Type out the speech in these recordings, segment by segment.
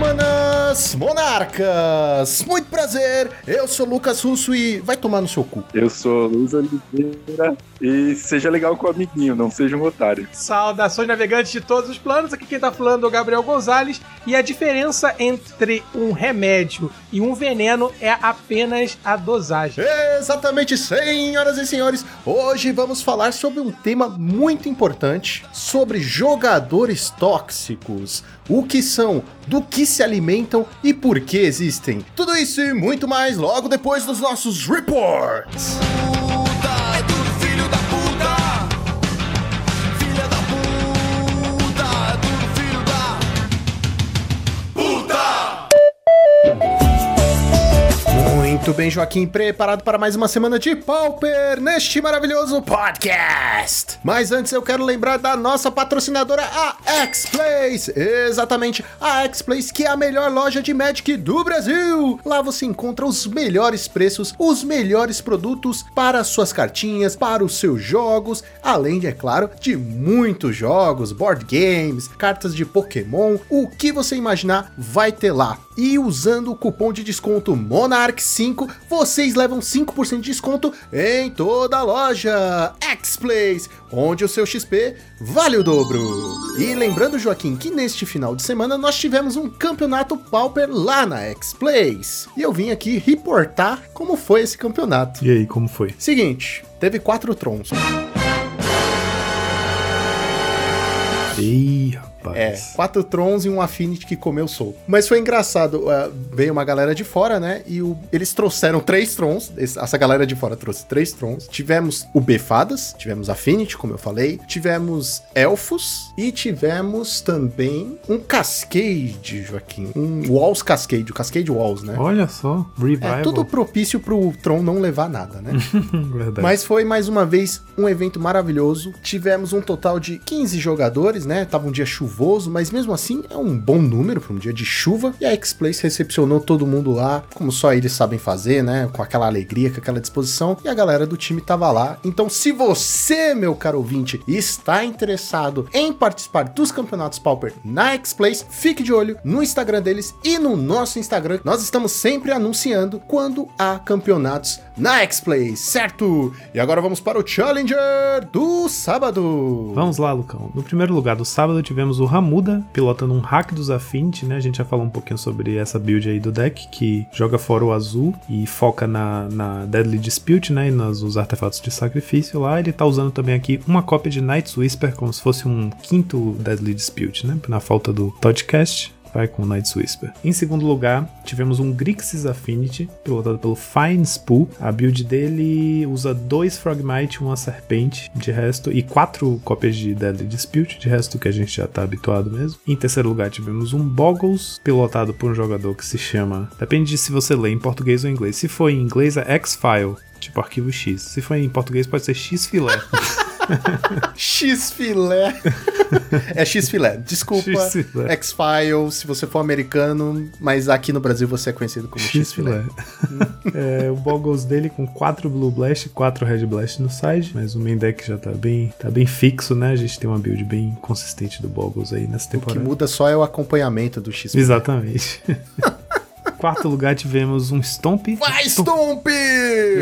humanas monarcas! Muito prazer, eu sou Lucas Russo e vai tomar no seu cu. Eu sou Luiz Oliveira e seja legal com o amiguinho, não seja um otário. Saudações navegantes de todos os planos, aqui quem tá falando é o Gabriel Gonzalez e a diferença entre um remédio e um veneno é apenas a dosagem. Exatamente, senhoras e senhores, hoje vamos falar sobre um tema muito importante, sobre jogadores tóxicos o que são, do que se alimentam e por que existem. Tudo isso e muito mais logo depois dos nossos reports. Muito bem, Joaquim, preparado para mais uma semana de Pauper neste maravilhoso podcast. Mas antes eu quero lembrar da nossa patrocinadora, a X-Place. Exatamente, a X-Place, que é a melhor loja de Magic do Brasil. Lá você encontra os melhores preços, os melhores produtos para suas cartinhas, para os seus jogos, além de, é claro, de muitos jogos, board games, cartas de Pokémon, o que você imaginar vai ter lá. E usando o cupom de desconto Monarch5, vocês levam 5% de desconto em toda a loja X-Place, onde o seu XP vale o dobro. E lembrando, Joaquim, que neste final de semana nós tivemos um campeonato Pauper lá na X-Place. E eu vim aqui reportar como foi esse campeonato. E aí, como foi? Seguinte, teve quatro trons. Ih, rapaz. É, quatro Trons e um Affinity que comeu Soul. Mas foi engraçado, uh, veio uma galera de fora, né? E o, eles trouxeram três Trons, essa galera de fora trouxe três Trons. Tivemos o Befadas, tivemos Affinity, como eu falei, tivemos Elfos e tivemos também um Cascade, Joaquim. Um Walls Cascade, o Cascade Walls, né? Olha só, Revival. É tudo propício pro Tron não levar nada, né? Verdade. Mas foi mais uma vez um evento maravilhoso. Tivemos um total de 15 jogadores, né? Tava um dia chuvoso chuvoso, mas mesmo assim é um bom número para um dia de chuva. E a X-Place recepcionou todo mundo lá, como só eles sabem fazer, né? Com aquela alegria, com aquela disposição. E a galera do time tava lá. Então, se você, meu caro ouvinte, está interessado em participar dos campeonatos Pauper na X-Place, fique de olho no Instagram deles e no nosso Instagram. Nós estamos sempre anunciando quando há campeonatos na X-Play, certo? E agora vamos para o Challenger do sábado. Vamos lá, Lucão. No primeiro lugar do sábado tivemos o Ramuda pilotando um hack dos Affinity, né? A gente já falou um pouquinho sobre essa build aí do deck, que joga fora o azul e foca na, na Deadly Dispute, né? E nos, nos artefatos de sacrifício lá. Ele tá usando também aqui uma cópia de Night's Whisper, como se fosse um quinto Deadly Dispute, né? Na falta do Podcast vai com Night's Whisper. Em segundo lugar, tivemos um Grixis Affinity, pilotado pelo Fine Spool. A build dele usa dois Frogmite, uma Serpente, de resto, e quatro cópias de Deadly Dispute, de resto que a gente já tá habituado mesmo. Em terceiro lugar, tivemos um Boggles, pilotado por um jogador que se chama. Depende de se você lê em português ou em inglês. Se for em inglês, é X-File, tipo arquivo X. Se for em português, pode ser X-Filé. X-Filé. é X-Filé. Desculpa, X-File, se você for americano, mas aqui no Brasil você é conhecido como X-Filé. é, o Boggles dele com 4 Blue Blast e 4 Red Blast no side, mas o main deck já tá bem, tá bem fixo, né? A gente tem uma build bem consistente do Boggles aí nessa temporada. O que muda só é o acompanhamento do X-Filé. Exatamente quarto lugar tivemos um Stomp. Vai, Stomp!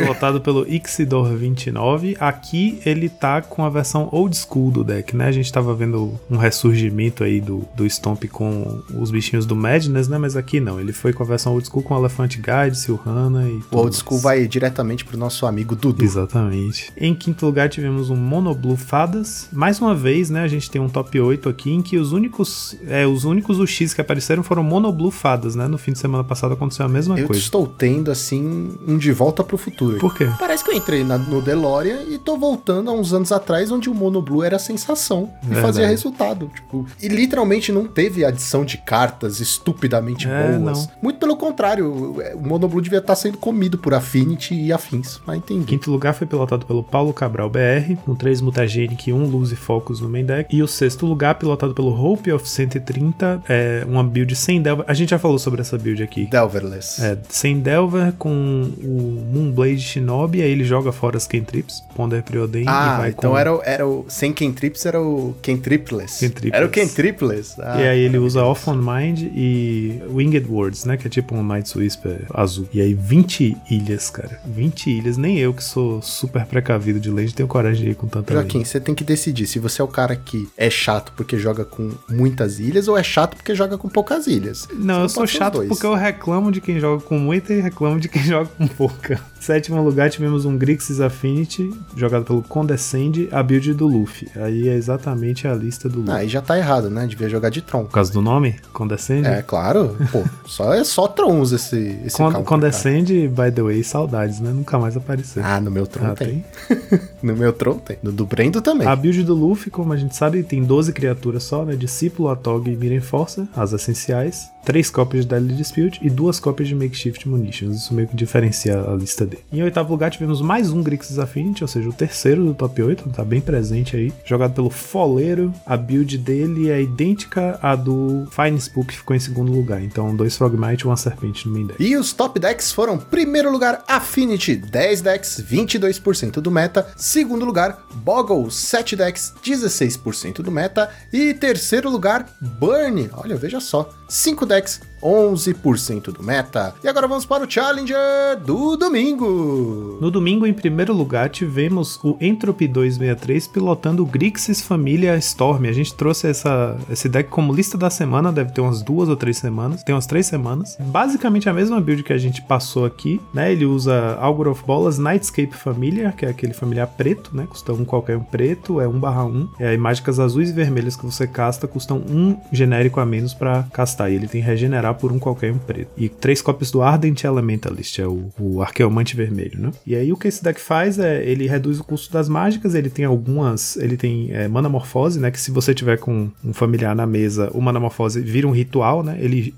Pilotado pelo Ixidor29. Aqui ele tá com a versão old school do deck, né? A gente tava vendo um ressurgimento aí do, do Stomp com os bichinhos do Madness, né? Mas aqui não. Ele foi com a versão old school com Elephant Guide, Silhana e O old school mais. vai diretamente pro nosso amigo Dudu. Exatamente. Em quinto lugar tivemos um Mono Blue Fadas. Mais uma vez, né? A gente tem um top 8 aqui em que os únicos, é, os únicos UX que apareceram foram Mono Blue Fadas, né? No fim de semana passado passado aconteceu a mesma eu coisa. Eu estou tendo, assim, um de volta pro futuro. Por quê? Parece que eu entrei na, no DeLorean e tô voltando a uns anos atrás, onde o Mono Blue era sensação e Verdade. fazia resultado. Tipo, e literalmente não teve adição de cartas estupidamente é, boas. Não. Muito pelo contrário, o Mono Blue devia estar sendo comido por Affinity e afins. Mas entendi. Quinto lugar foi pilotado pelo Paulo Cabral BR, com 3 Mutagenic e 1 Luz e Focus no main deck. E o sexto lugar, pilotado pelo Hope of 130, é uma build sem Delva. A gente já falou sobre essa build aqui Delverless. É, sem Delver com o Moonblade Shinobi, aí ele joga fora as Kentrips, Ponder Preordain e Ah, vai então com... era, o- era o. Sem Kentrips era o Kentripless. Kentripless. Era o Kentripless. Ah, E aí ele usa. Off on Mind e Winged Words, né? Que é tipo um Night's Whisper azul. E aí 20 ilhas, cara. 20 ilhas. Nem eu que sou super precavido de Legend tenho coragem de ir com tanta Joaquim, você tem que decidir se você é o cara que é chato porque joga com muitas ilhas ou é chato porque joga com poucas ilhas. Não, eu Você sou pode ser os chato porque eu reclamo de quem joga com muita e reclamo de quem joga com pouca. Sétimo lugar, tivemos um Grixis Affinity, jogado pelo Condescend, a build do Luffy. Aí é exatamente a lista do Luffy. Ah, aí já tá errado, né? Devia jogar de Tron. Por causa do nome? Condescend? É, claro. Pô, só é só Trons esse, esse Con Condescend, by the way, saudades, né? Nunca mais apareceu. Ah, no meu Tron Ah, tem. no meu Tron tem. No do Brendo também. A build do Luffy, como a gente sabe, tem 12 criaturas só, né? Discípulo, Atog e Miren Força, as essenciais, 3 cópias de Deadly Dispute e 2 cópias de Makeshift Munitions. Isso meio que diferencia a lista dele. Em oitavo lugar, tivemos mais um Grixis Affinity, ou seja, o terceiro do top 8, tá bem presente aí. Jogado pelo Foleiro, a build dele é idêntica à do Fine Spook, que ficou em segundo lugar. Então, dois Frogmite e uma Serpente no main deck. E os top decks foram: primeiro lugar, Affinity, 10 decks, 22% do meta. Segundo lugar, Boggle, 7 decks, 16% do meta. E terceiro lugar, Burn, olha, veja só, 5 decks, 11% do meta. E agora vamos para o Challenger do domingo. No domingo, em primeiro lugar, tivemos o Entropy 263 pilotando o Grixis Família Storm. A gente trouxe essa, esse deck como lista da semana, deve ter umas duas ou três semanas. Tem umas três semanas. Basicamente a mesma build que a gente passou aqui, né? Ele usa Augur of Bolas, Nightscape Família, que é aquele familiar preto, né? Custa um qualquer um preto, é 1 barra 1. É, e mágicas azuis e vermelhas que você casta custam um genérico a menos pra castar. E ele tem regenerar por um qualquer um preto. E três cópias do Ardent Elementalist, é o, o Arqueomante vermelho, né? E aí o que esse deck faz é, ele reduz o custo das mágicas, ele tem algumas, ele tem é, Mana Morfose, né? Que se você tiver com um familiar na mesa, o Mana Morfose vira um ritual, né? Ele,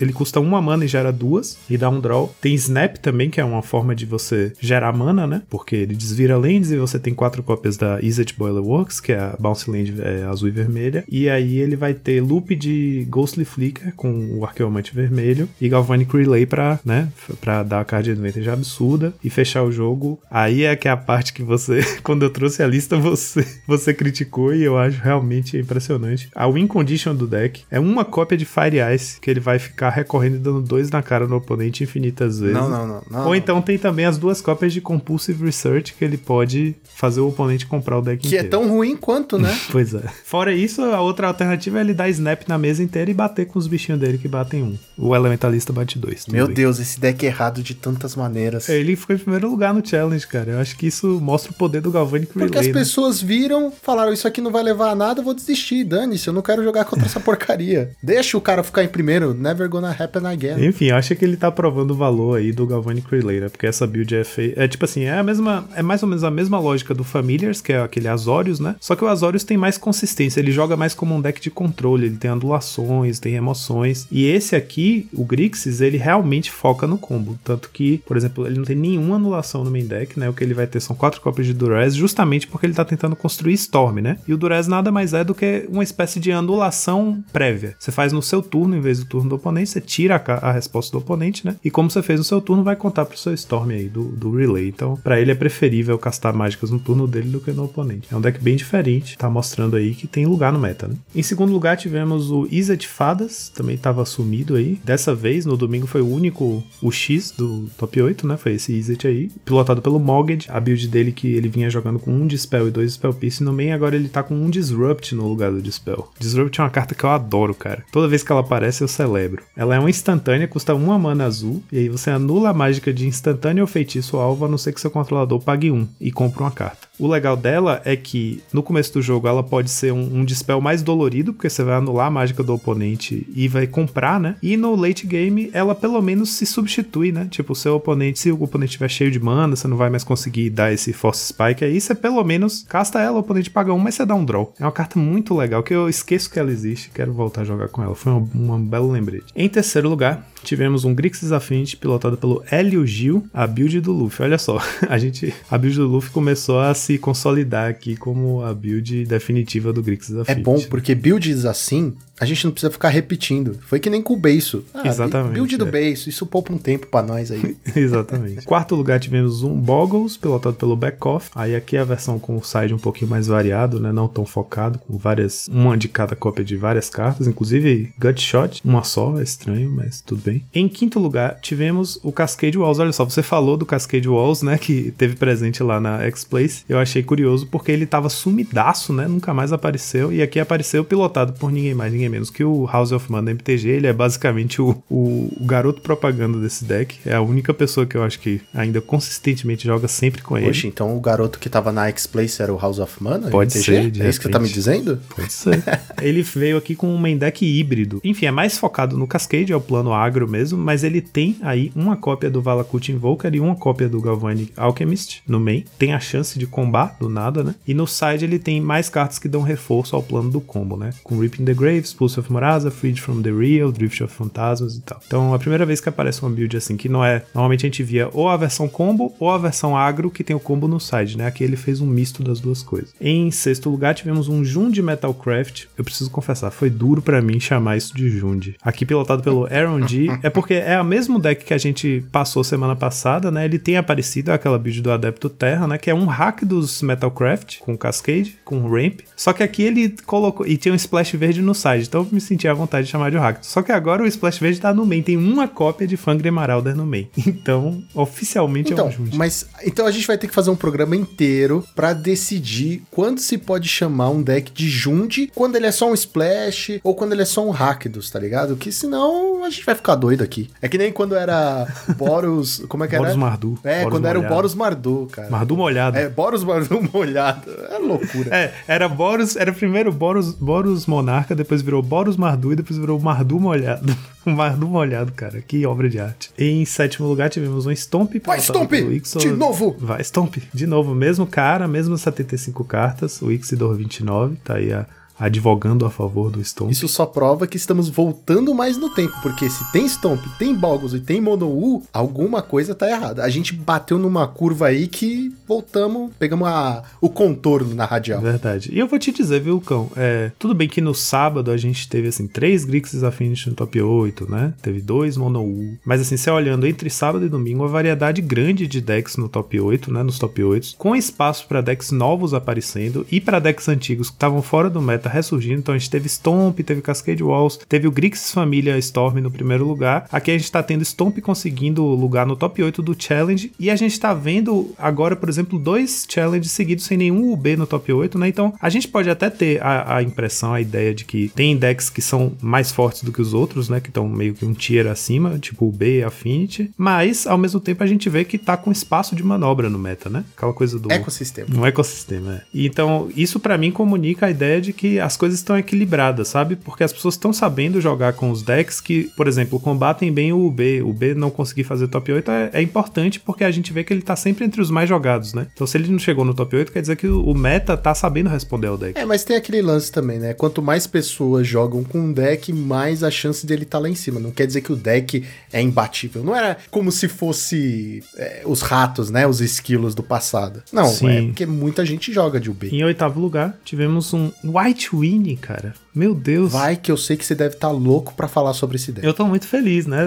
ele custa uma mana e gera duas, e dá um draw. Tem Snap também, que é uma forma de você gerar mana, né? Porque ele desvira lands e você tem quatro cópias da Izzet Boiler Works, que é a Bounce Land é, azul e vermelha. E aí ele vai ter loop de Ghostly Flicker com o Arqueomante vermelho e Galvanic Relay pra, né, pra dar a card advantage absurda e fechar o jogo. Aí é que é a parte que você, quando eu trouxe a lista, você, você criticou e eu acho realmente impressionante. A win condition do deck é uma cópia de Fire Ice que ele vai ficar recorrendo e dando dois na cara do oponente infinitas vezes. Não, não, não. não. Ou então tem também as duas cópias de Compulsive Research que ele pode fazer o oponente comprar o deck Que é inteiro. tão ruim quanto, né? Pois é. Fora isso, a outra alternativa é ele dar snap na mesa inteira e bater com os bichinhos dele que batem um. O elementalista bate dois. Meu bem. Deus, esse deck é errado de tantas maneiras. Ele ficou em primeiro lugar no challenge, cara. Eu acho que isso mostra o poder do Galvanic Relay. Porque as né? pessoas viram, falaram, isso aqui não vai levar a nada, eu vou desistir, dane-se, eu não quero jogar contra essa porcaria. Deixa o cara ficar em primeiro, never gonna happen again. Enfim, eu acho que ele tá provando o valor aí do Galvanic Relay, né? Porque essa build é feita. É tipo assim, é a mesma. É mais ou menos a mesma lógica do Familiars, que é aquele Azorius, né? Só que o Azorius tem mais consistência. Ele joga mais como um deck de controle. Ele tem ondulações, tem emoções. E esse aqui, o Grixis, ele realmente foca no combo. Tanto que, por exemplo, ele não tem nenhuma anulação no main deck, né? O que ele vai ter são quatro cópias de Durez, justamente porque ele tá tentando construir Storm, né? E o Durez nada mais é do que uma espécie de anulação prévia. Você faz no seu turno, em vez do turno do oponente, você tira a, a resposta do oponente, né? E como você fez no seu turno, vai contar pro seu Storm aí, do, do Relay. Então, pra ele é preferível castar mágicas no turno dele do que no oponente. É um deck bem diferente, tá mostrando aí que tem lugar no meta, né? Em segundo lugar, tivemos o Izzet Fadas, também tava sumido aí. Dessa vez, no domingo, foi o único, o X do top 8, né? Foi esse Izzet aí, pilotado pelo Mogged, a build dele que ele vinha jogando com um Dispel e dois Spell Pierce no main, agora ele tá com um Disrupt no lugar do Dispel. Disrupt é uma carta que eu adoro, cara. Toda vez que ela aparece, eu celebro. Ela é uma instantânea, custa uma mana azul, e aí você anula a mágica de instantâneo ou feitiço alvo, a não ser que seu controlador pague um e compre uma carta. O legal dela é que no começo do jogo ela pode ser um, um dispel mais dolorido, porque você vai anular a mágica do oponente e vai comprar, né? E no late game ela pelo menos se substitui, né? Tipo, o seu oponente, se o oponente estiver cheio de mana, você não vai mais conseguir dar esse Force Spike aí, você pelo menos casta ela, o oponente paga um, mas você dá um draw. É uma carta muito legal que eu esqueço que ela existe, quero voltar a jogar com ela. Foi um, belo lembrete. Em terceiro lugar, tivemos um Grixis Affinity pilotado pelo Hélio Gil, a build do Luffy. Olha só, a gente, a build do Luffy começou a se consolidar aqui como a build definitiva do Grixis É Affinity. bom, porque builds assim, a gente não precisa ficar repetindo. Foi que nem com o beiço. Ah, Exatamente, Build do é. beiço, isso poupa um tempo pra nós aí. Exatamente. Quarto lugar tivemos um Boggles, pilotado pelo Backoff. Aí aqui é a versão com o side um pouquinho mais variado, né? Não tão focado, com várias. Uma de cada cópia de várias cartas, inclusive Gutshot, uma só, é estranho, mas tudo bem. Em quinto lugar, tivemos o Cascade Walls. Olha só, você falou do Cascade Walls, né? Que teve presente lá na X-Place. Eu achei curioso porque ele tava sumidaço, né? Nunca mais apareceu. E aqui apareceu pilotado por ninguém mais, ninguém menos que o House of Man da MTG. Ele é basicamente o, o, o garoto propaganda desse deck. É a única pessoa que eu acho que ainda consistentemente joga sempre com ele. Poxa, então o garoto que tava na X-Place era o House of Mana? Pode MTG? ser, de É isso que você tá me dizendo? Pode ser. ele veio aqui com um main deck híbrido. Enfim, é mais focado no Cascade, é o plano agro mesmo, mas ele tem aí uma cópia do Valakut Invoker e uma cópia do Galvanic Alchemist no main. Tem a chance de combar do nada, né? E no side ele tem mais cartas que dão reforço ao plano do combo, né? Com Reaping the Graves, Pulse of Murasa, Freed from the Real, Drift of Phantasmas e tal. Então, a primeira vez que aparece uma build assim, que não é. Normalmente a gente via ou a versão combo ou a versão agro que tem o combo no side, né? Aqui ele fez um misto das duas coisas. Em sexto lugar, tivemos um Jund Metalcraft. Eu preciso confessar, foi duro pra mim chamar isso de Jund. Aqui pilotado pelo Aaron É porque é o mesmo deck que a gente passou semana passada, né? Ele tem aparecido aquela build do Adepto Terra, né? Que é um hack dos Metalcraft com Cascade, com Ramp. Só que aqui ele colocou. E tinha um splash verde no side, então eu me senti à vontade de chamar de hack. Só que agora o splash verde tá no main. Tem uma cópia de Fangre Marauder no main. Então, oficialmente é Então, um Jund. mas então a gente vai ter que fazer um programa inteiro pra decidir quando se pode chamar um deck de Jund, quando ele é só um splash ou quando ele é só um Rakdos, tá ligado? Que senão a gente vai ficar doido aqui. É que nem quando era Boros, como é que Boros era? Mardu. É, Boros quando era o molhado. Boros Mardu, cara. Mardu molhado. É, Boros Mardu molhado. É loucura. É, era Boros, era primeiro Boros, Boros Monarca, depois virou Boros Mardu e depois virou Mardu Molhado. Mardu Molhado, cara, que obra de arte. Em sétimo lugar tivemos um Stomp. Vai, Stomp! De novo! Vai, Stomp! De novo, mesmo cara, mesmo 75 cartas, o Ixidor 29, tá aí a- advogando a favor do Stomp. Isso só prova que estamos voltando mais no tempo, porque se tem Stomp, tem Boggles e tem Mono U, alguma coisa tá errada. A gente bateu numa curva aí que voltamos, pegamos a- o contorno na radial. Verdade. E eu vou te dizer, viu, Cão? É, tudo bem que no sábado a gente teve, assim, três Grixis Affinity no top 8, né? Teve dois Mono U. Mas, assim, você olhando entre sábado e domingo, uma variedade grande de decks no top 8, né? Nos top 8, com espaço para decks novos aparecendo e para decks antigos que estavam fora do meta ressurgindo. Então a gente teve Stomp, teve Cascade Walls, teve o Grixis Família Storm no primeiro lugar. Aqui a gente tá tendo Stomp conseguindo lugar no top 8 do Challenge. E a gente tá vendo agora, por exemplo, dois Challenges seguidos sem nenhum UB no top 8, né? Então a gente pode até ter a, a impressão, a ideia de que tem decks que são mais fortes do que os outros, né? Que estão meio que um tier acima, tipo o B, Affinity. Mas ao mesmo tempo a gente vê que tá com espaço de manobra no meta, né? Aquela coisa do. Ecossistema. Um ecossistema, é. Então, isso pra mim comunica a ideia de que as coisas estão equilibradas, sabe? Porque as pessoas estão sabendo jogar com os decks que, por exemplo, combatem bem o UB. O B não conseguir fazer top 8 é, é importante porque a gente vê que ele tá sempre entre os mais jogados, né? Então, se ele não chegou no top 8, quer dizer que o meta tá sabendo responder ao deck. É, mas tem aquele lance também, né? Quanto mais pessoas jogam com um deck, mais a chance dele estar lá em cima. Não quer dizer que o deck é imbatível. Não era como se fosse é, os ratos, né? Os esquilos do passado. Não, Sim. é porque muita gente joga de UB. Em oitavo lugar, tivemos um White Winnie, cara. Meu Deus. Vai que eu sei que você deve estar louco pra falar sobre esse deck. Eu tô muito feliz, né?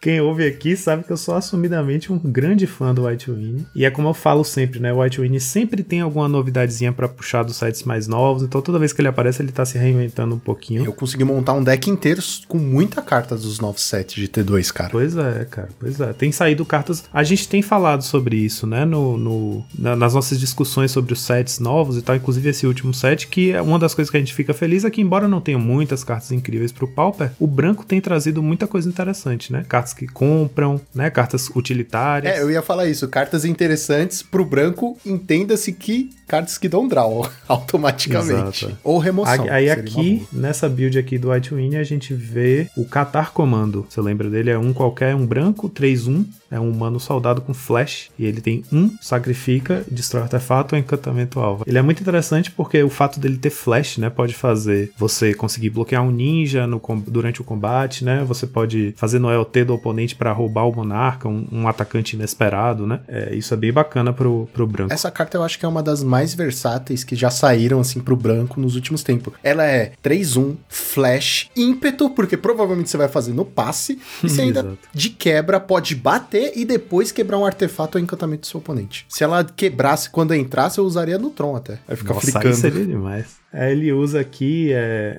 Quem ouve aqui sabe que eu sou assumidamente um grande fã do White Winnie. E é como eu falo sempre, né? O White Winnie sempre tem alguma novidadezinha pra puxar dos sites mais novos. Então toda vez que ele aparece, ele tá se reinventando um pouquinho. Eu consegui montar um deck inteiro com muita carta dos novos sets de T2, cara. Pois é, cara, pois é. Tem saído cartas. A gente tem falado sobre isso, né? No, no- na- nas nossas discussões sobre os sets novos e tal, inclusive esse último set, que é uma das coisas que a gente fica feliz é que, embora não tenha muitas cartas incríveis pro Pauper, o branco tem trazido muita coisa interessante, né? Cartas que compram, né? Cartas utilitárias. É, eu ia falar isso. Cartas interessantes pro branco, entenda-se que cartas que dão draw automaticamente. Exato. Ou remoção. Aí, aí aqui, nessa build aqui do White Winnie, a gente vê o Qatar Comando. Você lembra dele? É um qualquer, um branco, 3-1. É um humano soldado com flash. E ele tem um, sacrifica, destrói artefato ou encantamento alvo. Ele é muito interessante porque o fato dele ter flash, né? Pode fazer você conseguir bloquear um ninja no, durante o combate, né? Você pode fazer no LT do oponente para roubar o monarca, um, um, atacante inesperado, né? É, isso é bem bacana pro, pro branco. Essa carta eu acho que é uma das mais versáteis que já saíram assim pro branco nos últimos tempos. Ela é 3-1, flash, ímpeto, porque provavelmente você vai fazer no passe, e você ainda de quebra pode bater e depois quebrar um artefato ou encantamento do seu oponente. Se ela quebrasse quando entrasse, eu usaria no Tron até. Vai ficar Nossa, flicando. Aí seria demais. É, ele usa aqui é,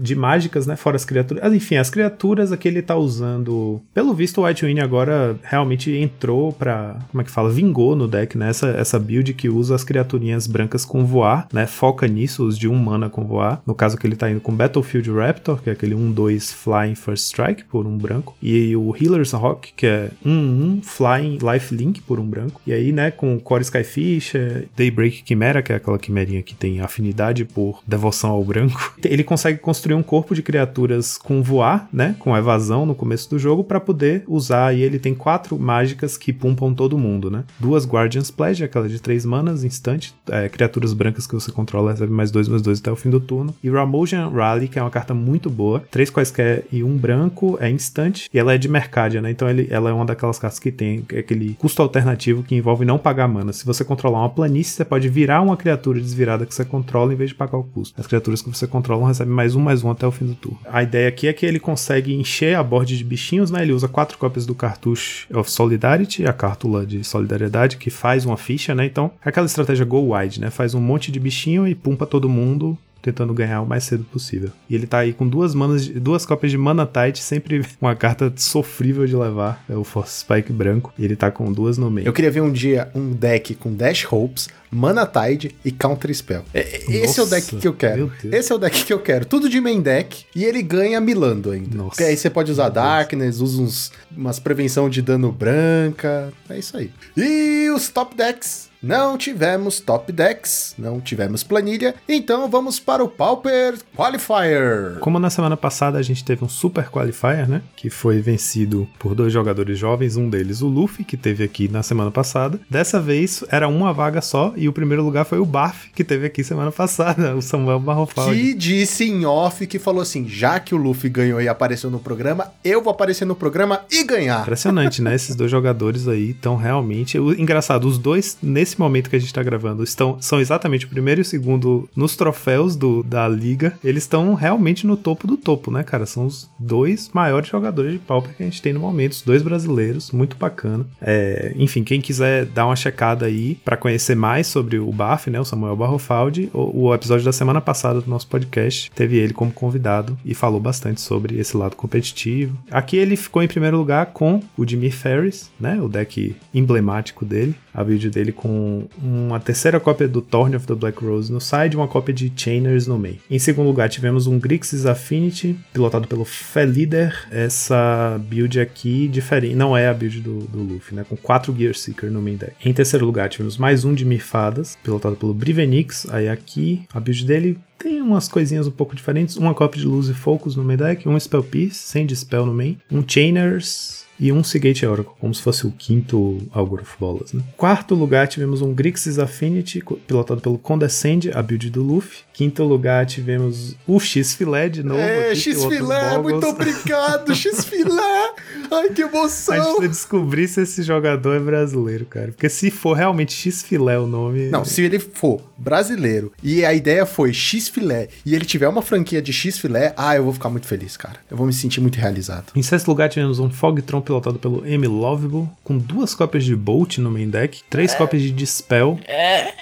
de mágicas, né? Fora as criaturas. Ah, enfim, as criaturas aqui ele tá usando. Pelo visto, o White Wing agora realmente entrou pra. Como é que fala? Vingou no deck, né? Essa, essa build que usa as criaturinhas brancas com voar, né? Foca nisso, os de um mana com voar. No caso que ele tá indo com Battlefield Raptor, que é aquele 1-2 Flying First Strike por um branco. E o Healer's Rock, que é 1-1 Flying Life Link por um branco. E aí, né, com Core Skyfish, Daybreak Chimera, que é aquela quimerinha que tem afinidade por por devoção ao branco, ele consegue construir um corpo de criaturas com voar, né, com evasão no começo do jogo para poder usar. E ele tem quatro mágicas que pumpam todo mundo, né? Duas Guardian's Pledge, aquela de três manas, instante, é, criaturas brancas que você controla recebe mais dois, mais dois até o fim do turno. E Ramojan Rally, que é uma carta muito boa, três quaisquer e um branco, é instante, e ela é de Mercadia, né? Então ele, ela é uma daquelas cartas que tem aquele custo alternativo que envolve não pagar mana. Se você controlar uma planície, você pode virar uma criatura desvirada que você controla em vez de pagar o custo. As criaturas que você controla recebem mais um, mais um até o fim do turno. A ideia aqui é que ele consegue encher a board de bichinhos, né? Ele usa quatro cópias do cartucho of Solidarity, a cártula de solidariedade, que faz uma ficha, né? Então, é aquela estratégia go wide, né? Faz um monte de bichinho e pumpa todo mundo tentando ganhar o mais cedo possível. E ele tá aí com duas manas, duas cópias de Mana Tide, sempre uma carta sofrível de levar, é o Force Spike branco, e ele tá com duas no meio. Eu queria ver um dia um deck com Dash Hopes, Mana Tide e Counter Spell. Esse é o deck que eu quero. Esse é o deck que eu quero. Tudo de main deck e ele ganha milando ainda. Nossa. Porque aí você pode usar Darkness, usa uns, umas prevenção de dano branca. É isso aí. E os top decks não tivemos top decks, não tivemos planilha, então vamos para o Pauper Qualifier. Como na semana passada a gente teve um Super Qualifier, né? Que foi vencido por dois jogadores jovens, um deles o Luffy, que teve aqui na semana passada. Dessa vez era uma vaga só e o primeiro lugar foi o Baf, que teve aqui semana passada, o Samuel Barrofaldi. Que disse em off que falou assim: já que o Luffy ganhou e apareceu no programa, eu vou aparecer no programa e ganhar. Impressionante, né? Esses dois jogadores aí estão realmente. Engraçado, os dois nesse nesse momento que a gente tá gravando, estão, são exatamente o primeiro e o segundo nos troféus do, da liga. Eles estão realmente no topo do topo, né, cara? São os dois maiores jogadores de Pauper que a gente tem no momento, os dois brasileiros, muito bacana. É, enfim, quem quiser dar uma checada aí para conhecer mais sobre o BAF, né, o Samuel Barrofaldi, o, o episódio da semana passada do nosso podcast teve ele como convidado e falou bastante sobre esse lado competitivo. Aqui ele ficou em primeiro lugar com o Jimmy Ferris, né, o deck emblemático dele, a build dele com uma terceira cópia do Thorn of the Black Rose no side e uma cópia de Chainers no meio. Em segundo lugar, tivemos um Grixis Affinity, pilotado pelo Felider. Essa build aqui diferente, não é a build do, do Luffy, né? Com quatro Gear Seeker no main deck. Em terceiro lugar, tivemos mais um de Mifadas, pilotado pelo Brivenix. Aí aqui, a build dele tem umas coisinhas um pouco diferentes. Uma cópia de Luz e Focus no main deck, um Spell Piece, sem Dispel no main, um Chainers e um Seagate Oracle, como se fosse o quinto Algor of Bolas. Né? Quarto lugar, tivemos um Grixis Affinity, pilotado pelo Condescend, a build do Luffy. Quinto lugar, tivemos o X-Filé de novo. É, X-Filé, muito obrigado, X-Filé! Ai, que emoção! A gente precisa descobrir se esse jogador é brasileiro, cara. Porque se for realmente X-Filé o nome... Não, se ele for brasileiro e a ideia foi X-Filé e ele tiver uma franquia de X-Filé, ah, eu vou ficar muito feliz, cara. Eu vou me sentir muito realizado. Em sexto lugar, tivemos um Fogtron pilotado pelo M. Lovable, com duas cópias de Bolt no main deck, três é. cópias de Dispel. É.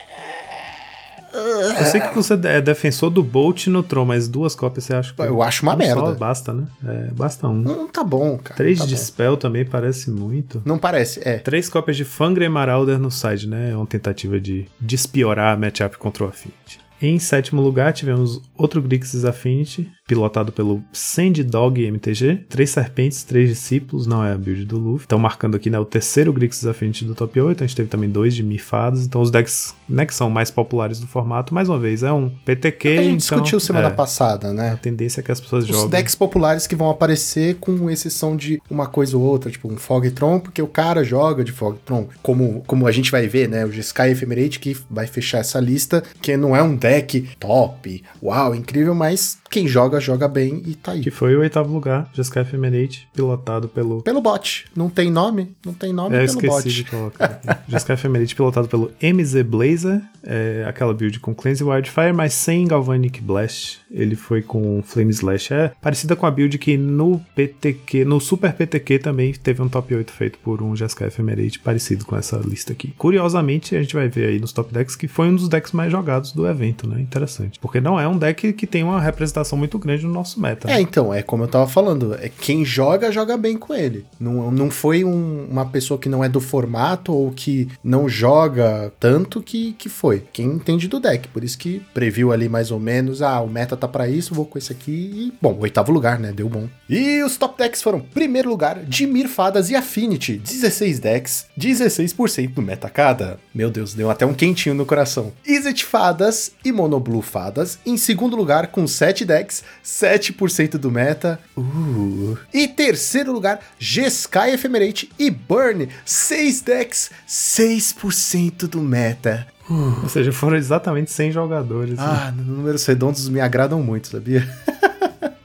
Eu sei que você é defensor do Bolt no Tron, mas duas cópias você acha que. Eu acho uma merda. Só basta, né? É, basta um. Não tá bom, cara. Três tá de bom. Spell também parece muito. Não parece, é. Três cópias de Fangre Marauder no side, né? É uma tentativa de despiorar a matchup contra o Affinity. Em sétimo lugar, tivemos outro Grixis Affinity, pilotado pelo Sand Dog MTG. Três serpentes, três discípulos, não é a build do Luffy. Estão marcando aqui né, o terceiro Grixis Affinity do top 8. A gente teve também dois de mifados. Então os decks né, que são mais populares do formato, mais uma vez, é um PTQ. A gente então, discutiu semana é, passada, né? A tendência é que as pessoas os joguem. Os decks populares que vão aparecer com exceção de uma coisa ou outra, tipo um Fogtron, porque o cara joga de Fogtron. Como, como a gente vai ver, né? O Sky Ephemerate que vai fechar essa lista, que não é um deck deck top, uau, incrível, mas quem joga, joga bem e tá aí. Que foi o oitavo lugar, Jeskai Ephemerate, pilotado pelo... Pelo bot. Não tem nome? Não tem nome É, pelo esqueci bot. de colocar. Jeskai Ephemerate, pilotado pelo MZ Blazer, é, aquela build com Cleanse Wildfire, mas sem Galvanic Blast. Ele foi com Flame Slash. É parecida com a build que no PTQ, no Super PTQ também teve um top 8 feito por um Jeskai Ephemerate, parecido com essa lista aqui. Curiosamente, a gente vai ver aí nos top decks que foi um dos decks mais jogados do evento, né? Interessante. Porque não é um deck que tem uma representação muito grande no nosso meta. É, né? então, é como eu tava falando, é quem joga, joga bem com ele. Não, não foi um- uma pessoa que não é do formato ou que não joga tanto que, que foi. Quem entende do deck, por isso que previu ali mais ou menos, ah, o meta tá pra isso, vou com esse aqui e, bom, oitavo lugar, né, deu bom. E os top decks foram, primeiro lugar, Dimir Fadas e Affinity, 16 decks, 16% do meta cada. Meu Deus, deu até um quentinho no coração. Izzet Fadas e Monoblue Fadas, em segundo lugar, com 7 decks, 7% do meta. Uh. E terceiro lugar, Jeskai Ephemerate e Burn, 6 decks, 6% do meta. Ou seja, foram exatamente 100 jogadores. né? Ah, números redondos me agradam muito, sabia?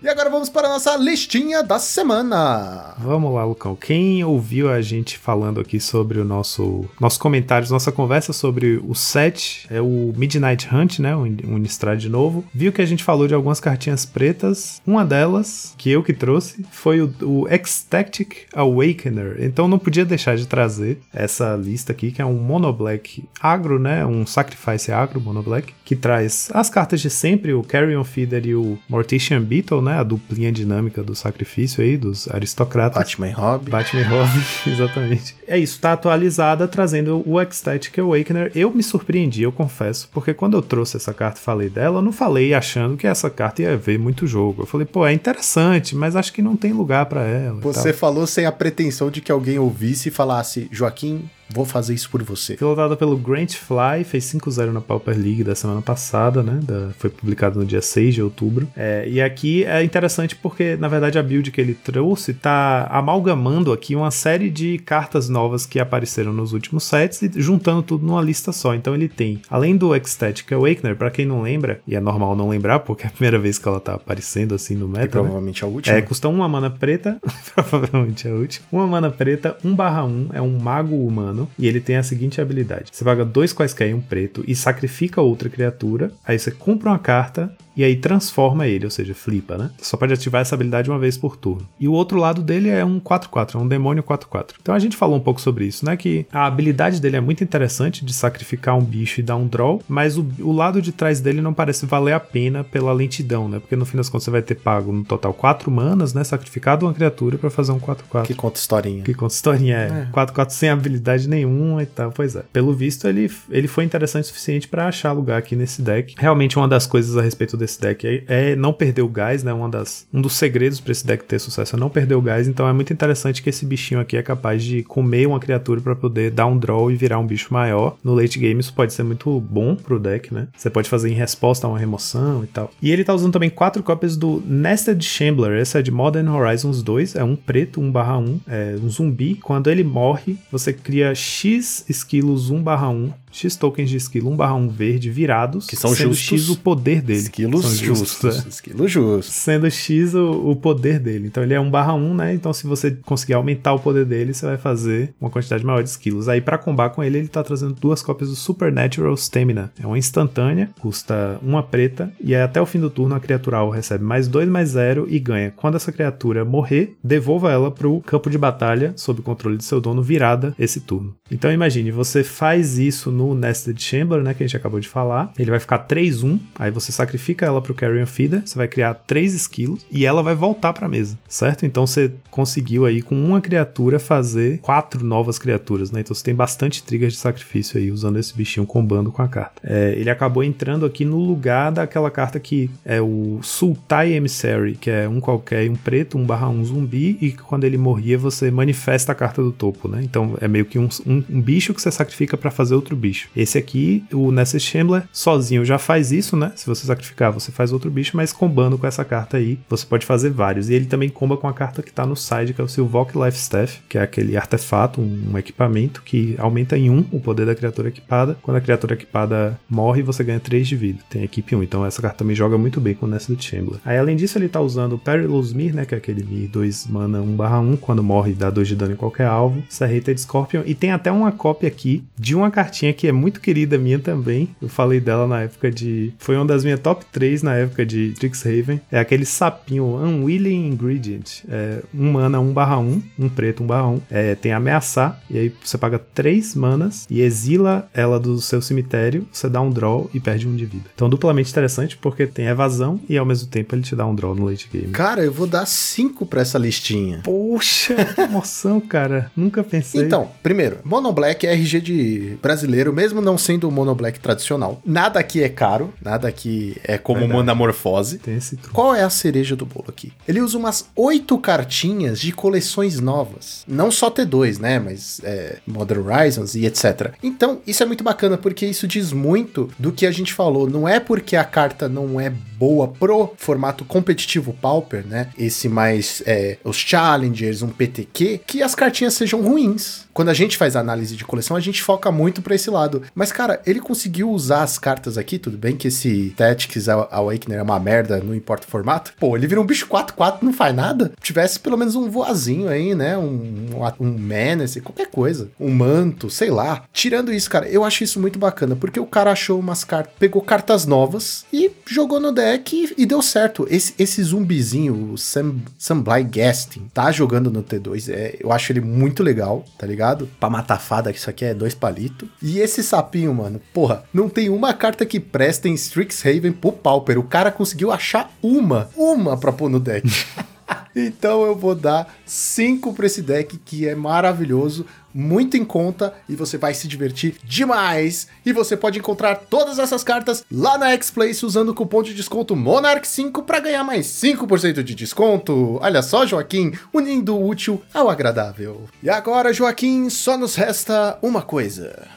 e agora vamos para a nossa listinha da semana. Vamos lá, Lucão. Quem ouviu a gente falando aqui sobre o nosso nossos comentários, nossa conversa sobre o set, é o Midnight Hunt, né? Um, um Innistrad novo, viu que a gente falou de algumas cartinhas pretas. Uma delas, que eu que trouxe, foi o, o Ecstatic Awakener. Então não podia deixar de trazer essa lista aqui, que é um Mono Black agro, né? Um Sacrifice agro Mono Black, que traz as cartas de sempre, o Carrion Feeder e o Mortician Beetle, né? A duplinha dinâmica do sacrifício aí, dos aristocratas. Batman Robin. Batman Robin, exatamente. É isso, tá atualizada, trazendo o Ecstatic Awakener. Eu me surpreendi, eu confesso, porque quando eu trouxe essa carta e falei dela, eu não falei achando que essa carta ia ver muito jogo. Eu falei, pô, é interessante, mas acho que não tem lugar pra ela. Você falou sem a pretensão de que alguém ouvisse e falasse, Joaquim, vou fazer isso por você. Pilotada pelo Grant Fly, fez 5-0 na Pauper League da semana passada, né? Da- foi publicado no dia 6 de outubro. É, e aqui é interessante porque, na verdade, a build que ele trouxe tá amalgamando aqui uma série de cartas novas que apareceram nos últimos sets e juntando tudo numa lista só. Então ele tem, além do Ecstatic Awakener, pra quem não lembra, e é normal não lembrar porque é a primeira vez que ela tá aparecendo assim no E meta, né? provavelmente a última. É, custa uma mana preta, provavelmente é a última. Uma mana preta, 1 barra 1, é um mago humano, e ele tem a seguinte habilidade. Você paga dois quaisquer em um preto e sacrifica outra criatura, aí você compra uma carta e aí transforma ele, ou seja, flipa, né? Só pode ativar essa habilidade uma vez por turno. E o outro lado dele é um 4-4, é um demônio 4-4. Então a gente falou um pouco sobre isso, né? Que a habilidade dele é muito interessante de sacrificar um bicho e dar um draw, mas o, o lado de trás dele não parece valer a pena pela lentidão, né? Porque no fim das contas você vai ter pago no total 4 manas, né? Sacrificado uma criatura pra fazer um 4-4. Que conta historinha. Que conta historinha é 4-4 sem habilidade nenhuma e tal. Pois é. Pelo visto, ele, ele foi interessante o suficiente pra achar lugar aqui nesse deck. Realmente, uma das coisas a respeito desse deck é, é não perder o gás, né? Uma das, um dos segredos pra esse deck ter sucesso é não perder o gás. Então é muito interessante que esse bichinho aqui é capaz de comer uma criatura pra poder dar um draw e virar um bicho maior. No late game, isso pode ser muito bom pro deck, né? Você pode fazer em resposta a uma remoção e tal. E ele tá usando também quatro cópias do Nested Shambler. Essa é de Modern Horizons 2. É um preto, 1/1. É um zumbi. Quando ele morre, você cria X esquilos 1/1. X tokens de esquilo 1/1 verde virados. Que são sendo justos. X o poder dele. Esquilos São justos. é Esquilos justos. sendo X o, o poder dele. Então ele é 1 barra 1, né? Então se você conseguir aumentar o poder dele, você vai fazer uma quantidade maior de skills. Aí pra combar com ele, ele tá trazendo duas cópias do Supernatural Stamina. É uma instantânea, custa uma preta, e aí até o fim do turno a criatural recebe mais 2, mais 0 e ganha. Quando essa criatura morrer, devolva ela pro campo de batalha, sob o controle de seu dono, virada esse turno. Então imagine, você faz isso no Nested Chamber, né? Que a gente acabou de falar. Ele vai ficar 3-1, aí você sacrifica ela pro Carrion Feeder, você vai criar 3 esquilos e ela vai voltar pra mesa, certo? Então você conseguiu aí com uma criatura fazer quatro novas criaturas, né? Então você tem bastante triggers de sacrifício aí usando esse bichinho combando com a carta. É, ele acabou entrando aqui no lugar daquela carta que é o Sultai Emissary, que é um qualquer, um preto, um barra um zumbi, e quando ele morria você manifesta a carta do topo, né? Então é meio que um, um- um bicho que você sacrifica pra fazer outro bicho. Bicho. Esse aqui, o Nessus Shambler, sozinho já faz isso, né? Se você sacrificar, você faz outro bicho, mas combando com essa carta aí, você pode fazer vários. E ele também comba com a carta que tá no side, que é o Silvok Life Staff, que é aquele artefato, um, um equipamento que aumenta em 1 um o poder da criatura equipada. Quando a criatura equipada morre, você ganha 3 de vida. Tem equipe 1, então essa carta também joga muito bem com o Nessus Shambler. Aí além disso, ele tá usando o Perilous Mir, né? Que é aquele Mir 2 mana 1/1, quando morre dá 2 de dano em qualquer alvo. Serrated Scorpion. E tem até uma cópia aqui de uma cartinha que é muito querida minha também. Eu falei dela na época de. Foi uma das minhas top 3 na época de Strixhaven. É aquele sapinho Unwilling Ingredient. É, um mana 1/1, um preto 1/1. É, tem ameaçar. E aí você paga 3 manas e exila ela do seu cemitério. Você dá um draw e perde um de vida. Então, duplamente interessante porque tem evasão e ao mesmo tempo ele te dá um draw no late game. Cara, eu vou dar 5 pra essa listinha. Poxa, que emoção, cara. Nunca pensei. Então, primeiro, Mono Black é RG de brasileiro, mesmo não sendo o Mono Black tradicional. Nada aqui é caro, nada aqui é como Verdade. Manamorfose. tem esse truque. Qual é a cereja do bolo aqui? Ele usa umas oito cartinhas de coleções novas. Não só T2, né? Mas é, Modern Horizons e etc. Então, isso é muito bacana, porque isso diz muito do que a gente falou. Não é porque a carta não é boa pro formato competitivo Pauper, né? Esse mais é, os Challengers, um PTQ, que as cartinhas sejam ruins. Quando a gente faz análise de coleção, a gente foca muito pra esse lado. Mas, cara, ele conseguiu usar as cartas aqui, tudo bem que esse Tactics Awakener é uma merda, não importa o formato. Pô, ele vira um bicho 4-4, não faz nada. Tivesse pelo menos um voazinho aí, né? Um, um, um Menace, qualquer coisa. Um manto, sei lá. Tirando isso, cara, eu acho isso muito bacana, porque o cara achou umas cartas, pegou cartas novas e jogou no deck e, e deu certo. Esse, esse zumbizinho, o Sam, Samblai Gasting, tá jogando no T2. É, eu acho ele muito legal, tá ligado? Pra matar fada, que isso aqui é dois palitos. E esse sapinho, mano, porra, não tem uma carta que presta em Strixhaven pro Pauper. O cara conseguiu achar uma, uma pra pôr no deck. Então eu vou dar 5 pra esse deck que é maravilhoso, muito em conta e você vai se divertir demais. E você pode encontrar todas essas cartas lá na X-Place usando o cupom de desconto Monarch5 para ganhar mais 5% de desconto. Olha só, Joaquim, unindo o útil ao agradável. E agora, Joaquim, só nos resta uma coisa: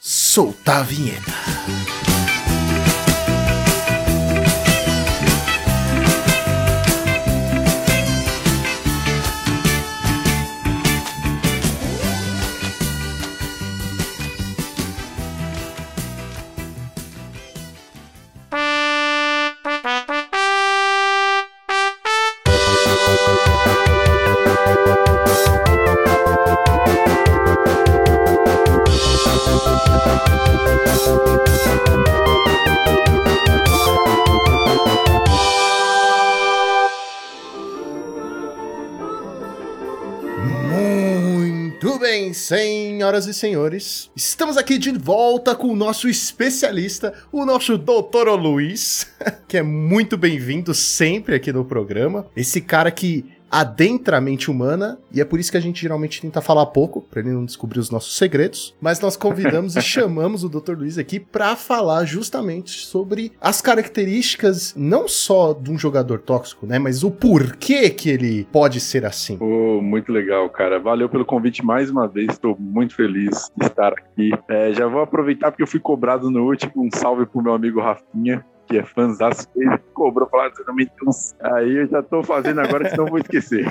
soltar a vinheta. Bem, senhoras e senhores. Estamos aqui de volta com o nosso especialista, o nosso doutor Luiz, que é muito bem-vindo sempre aqui no programa. Esse cara que adentra a mente humana, e é por isso que a gente geralmente tenta falar pouco, pra ele não descobrir os nossos segredos, mas nós convidamos e chamamos o Dr. Luiz aqui pra falar justamente sobre as características não só de um jogador tóxico, né, mas o porquê que ele pode ser assim. Pô, muito legal, cara. Valeu pelo convite mais uma vez. Estou muito feliz de estar aqui. É, já vou aproveitar porque eu fui cobrado no último. Um salve pro meu amigo Rafinha. Que é fãzaço, ele cobrou, falou, "Ah, você tem uns... Aí eu já tô fazendo agora, senão vou esquecer.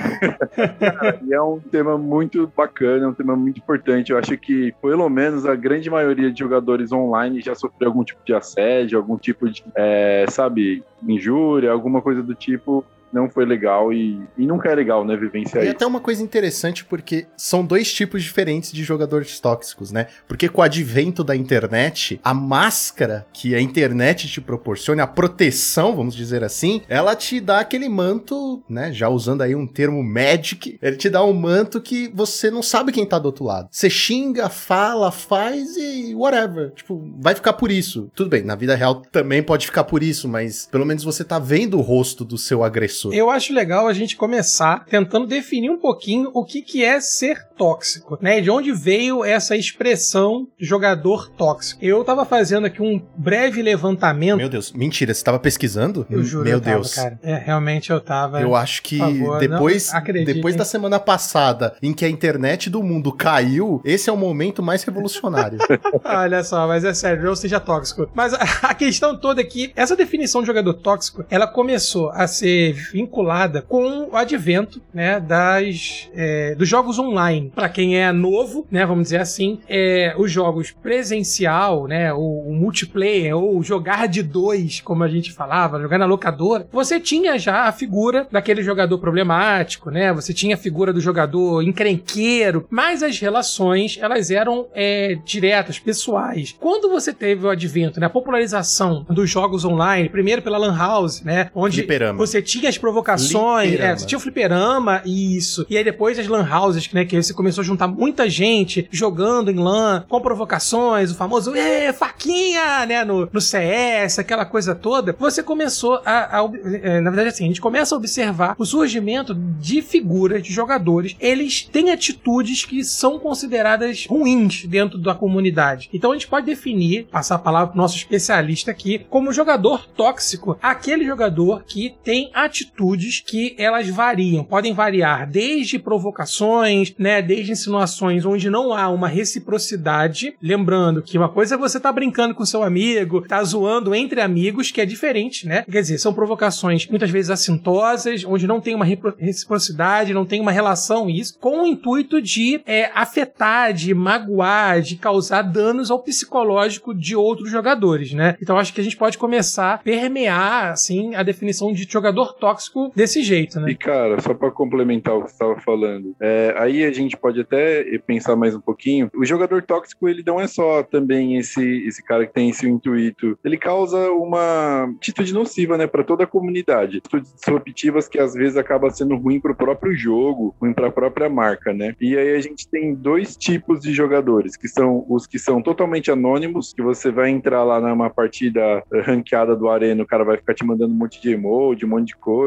Cara, e é um tema muito bacana, é um tema muito importante. Eu acho que, pelo menos, a grande maioria de jogadores online já sofreu algum tipo de assédio, algum tipo de, é, sabe, injúria, alguma coisa do tipo. Não foi legal e, e nunca é legal, né, vivenciar E isso. até uma coisa interessante, porque são dois tipos diferentes de jogadores tóxicos, né? Porque com o advento da internet, a máscara que a internet te proporciona, a proteção, vamos dizer assim, ela te dá aquele manto, né? Já usando aí um termo magic, ele te dá um manto que você não sabe quem tá do outro lado. Você xinga, fala, faz e whatever. Tipo, vai ficar por isso. Tudo bem, na vida real também pode ficar por isso, mas pelo menos você tá vendo o rosto do seu agressor começo. Eu acho legal a gente começar tentando definir um pouquinho o que, que é ser tóxico, né? De onde veio essa expressão jogador tóxico. Eu tava fazendo aqui um breve levantamento. Meu Deus, mentira, você tava pesquisando? Eu juro, Meu eu tava, Deus. cara. É, realmente eu tava. Eu acho que favor, depois, depois da semana passada, em que a internet do mundo caiu, esse é o momento mais revolucionário. Olha só, mas é sério, não seja tóxico. Mas a, a questão toda é que essa definição de jogador tóxico, ela começou a ser vinculada com o advento, né, das é, dos jogos online. Pra quem é novo, né, vamos dizer assim, é, os jogos presencial, né, o, o multiplayer ou jogar de dois, como a gente falava, jogar na locadora, você tinha já a figura daquele jogador problemático, né? Você tinha a figura do jogador encrenqueiro, mas as relações elas eram é, diretas, pessoais. Quando você teve o advento, né, a popularização dos jogos online, primeiro pela Lan House, né, onde Fliperama. você tinha as provocações, Fliperama. é, você tinha o fliperama, isso. E aí depois as Lan Houses, né, que você começou a juntar muita gente jogando em LAN, com provocações, o famoso "Ê, faquinha, né, no, no CS, aquela coisa toda. Você começou a, a é, na verdade assim, a gente começa a observar o surgimento de figuras, de jogadores, eles têm atitudes que são consideradas ruins dentro da comunidade. Então a gente pode definir, passar a palavra pro nosso especialista aqui, como jogador tóxico, aquele jogador que tem atitudes que elas variam, podem variar desde provocações, né, desde insinuações onde não há uma reciprocidade, lembrando que uma coisa é você tá brincando com seu amigo, tá zoando entre amigos, que é diferente, né? Quer dizer, são provocações muitas vezes assintosas, onde não tem uma reciprocidade, não tem uma relação isso, com o intuito de é, afetar, de magoar, de causar danos ao psicológico de outros jogadores, né? Então acho que a gente pode começar a permear, assim, a definição de jogador tóxico desse jeito, né? E, cara, só pra complementar o que estava falando, é, aí a gente pode até pensar mais um pouquinho. O jogador tóxico, ele não é só também esse, esse cara que tem esse intuito. Ele causa uma atitude nociva, né, para toda a comunidade. Atitudes disruptivas que às vezes acaba sendo ruim pro próprio jogo, ruim pra própria marca, né? E aí a gente tem dois tipos de jogadores, que são os que são totalmente anônimos, que você vai entrar lá numa partida ranqueada do Arena, o cara vai ficar te mandando um monte de emoji, um monte de coisa,